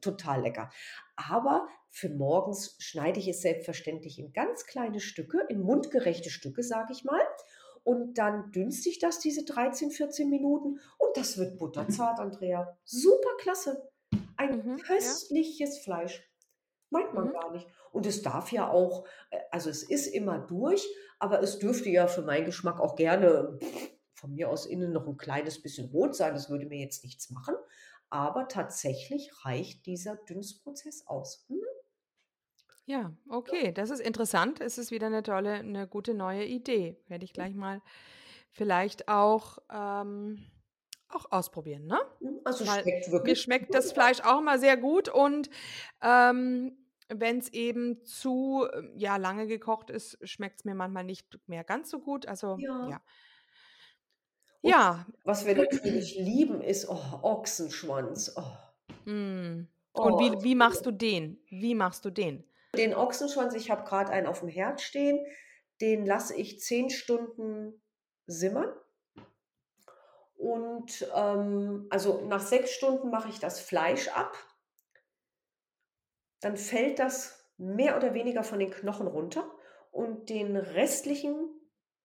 total lecker. Aber für morgens schneide ich es selbstverständlich in ganz kleine Stücke, in mundgerechte Stücke, sage ich mal. Und dann dünste ich das diese 13, 14 Minuten und das wird butterzart, Andrea. Super klasse. Ein Mhm, ja. köstliches Fleisch. Meint man Mhm. gar nicht. Und es darf ja auch, äh, also es ist immer durch, aber es dürfte ja für meinen Geschmack auch gerne von mir aus innen noch ein kleines bisschen rot sein. Das würde mir jetzt nichts machen. Aber tatsächlich reicht dieser Dünstprozess aus. Hm? Ja, Ja. okay, das ist interessant. Es ist wieder eine tolle, eine gute neue Idee. Werde ich gleich mal vielleicht auch, ähm, auch ausprobieren, ne? Also Weil schmeckt mir wirklich schmeckt das. Fleisch auch immer sehr gut und ähm, wenn es eben zu ähm, ja, lange gekocht ist, schmeckt es mir manchmal nicht mehr ganz so gut. Also Ja. ja. Ja. was wir natürlich lieben, ist oh, Ochsenschwanz. Oh, Mm. Und oh, wie, wie machst du den? Wie machst du den? den Ochsenschwanz. Ich habe gerade einen auf dem Herd stehen. Den lasse ich zehn Stunden simmern. Und ähm, also nach sechs Stunden mache ich das Fleisch ab. Dann fällt das mehr oder weniger von den Knochen runter. Und den restlichen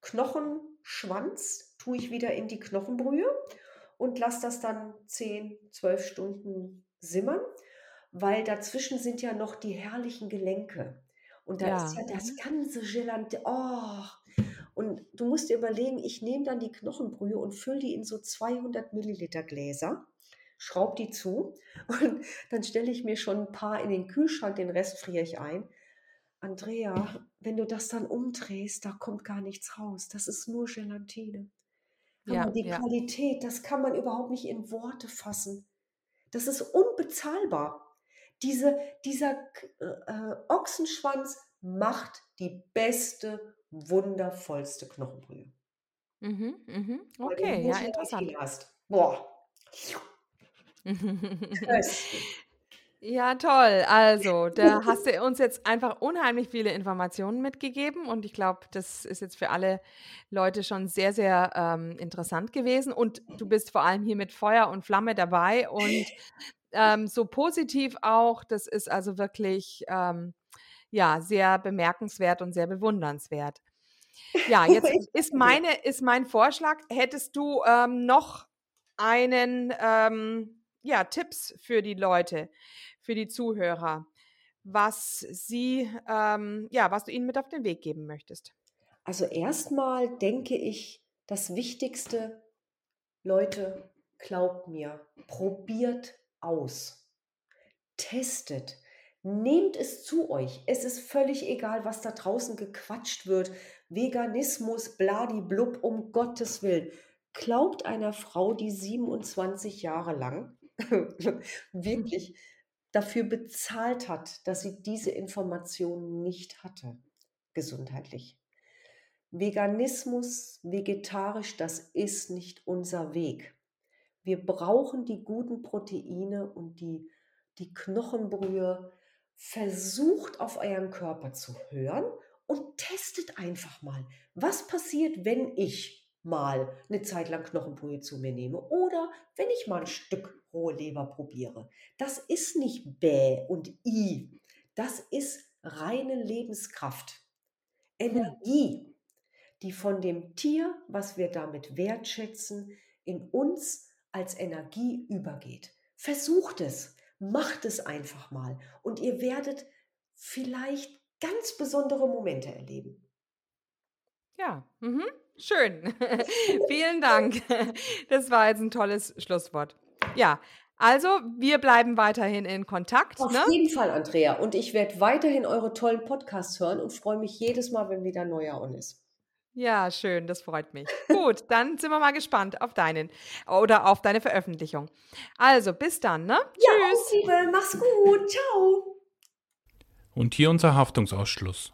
Knochenschwanz tue ich wieder in die Knochenbrühe und lasse das dann 10, 12 Stunden simmern, weil dazwischen sind ja noch die herrlichen Gelenke. Und da ist Ja. ja das Mhm. ganze Gelant. Oh. Und du musst dir überlegen, ich nehme dann die Knochenbrühe und fülle die in so 200 Milliliter Gläser, schraube die zu und dann stelle ich mir schon ein paar in den Kühlschrank, den Rest friere ich ein. Andrea, wenn du das dann umdrehst, da kommt gar nichts raus. Das ist nur Gelatine. Hör Ja, die ja. Qualität, das kann man überhaupt nicht in Worte fassen. Das ist unbezahlbar. Diese, dieser K- äh, Ochsenschwanz macht die beste, wundervollste Knochenbrühe. Mhm, mhm. Okay, ja, interessant. Hast. Boah. Ja, toll. Also, da hast du uns jetzt einfach unheimlich viele Informationen mitgegeben und ich glaube, das ist jetzt für alle Leute schon sehr, sehr ähm, interessant gewesen. Und du bist vor allem hier mit Feuer und Flamme dabei und ähm, so positiv auch. Das ist also wirklich ähm, ja sehr bemerkenswert und sehr bewundernswert. Ja, jetzt ist meine ist mein Vorschlag. Hättest du ähm, noch einen ähm, ja Tipps für die Leute? für die Zuhörer, was sie, ähm, ja, was du ihnen mit auf den Weg geben möchtest? Also erstmal denke ich, das Wichtigste, Leute, glaubt mir, probiert aus, testet, nehmt es zu euch. Es ist völlig egal, was da draußen gequatscht wird. Veganismus, bladiblub, um Gottes Willen. Glaubt einer Frau, die 27 Jahre lang wirklich dafür bezahlt hat, dass sie diese Informationen nicht hatte, gesundheitlich. Veganismus, vegetarisch, das ist nicht unser Weg. Wir brauchen die guten Proteine und die, die Knochenbrühe. Versucht auf euren Körper zu hören und testet einfach mal, was passiert, wenn ich mal eine Zeit lang Knochenbrühe zu mir nehme oder wenn ich mal ein Stück rohe Leber probiere. Das ist nicht Bäh und I. Das ist reine Lebenskraft. Energie, die von dem Tier, was wir damit wertschätzen, in uns als Energie übergeht. Versucht es, macht es einfach mal und ihr werdet vielleicht ganz besondere Momente erleben. Ja, mhm. schön. Vielen Dank. Das war jetzt ein tolles Schlusswort. Ja, also wir bleiben weiterhin in Kontakt. Auf ne? jeden Fall, Andrea. Und ich werde weiterhin eure tollen Podcasts hören und freue mich jedes Mal, wenn wieder neuer on ist. Ja, schön, das freut mich. Gut, dann sind wir mal gespannt auf deinen oder auf deine Veröffentlichung. Also, bis dann, ne? Ja, Tschüss. Liebe, mach's gut. Ciao. Und hier unser Haftungsausschluss.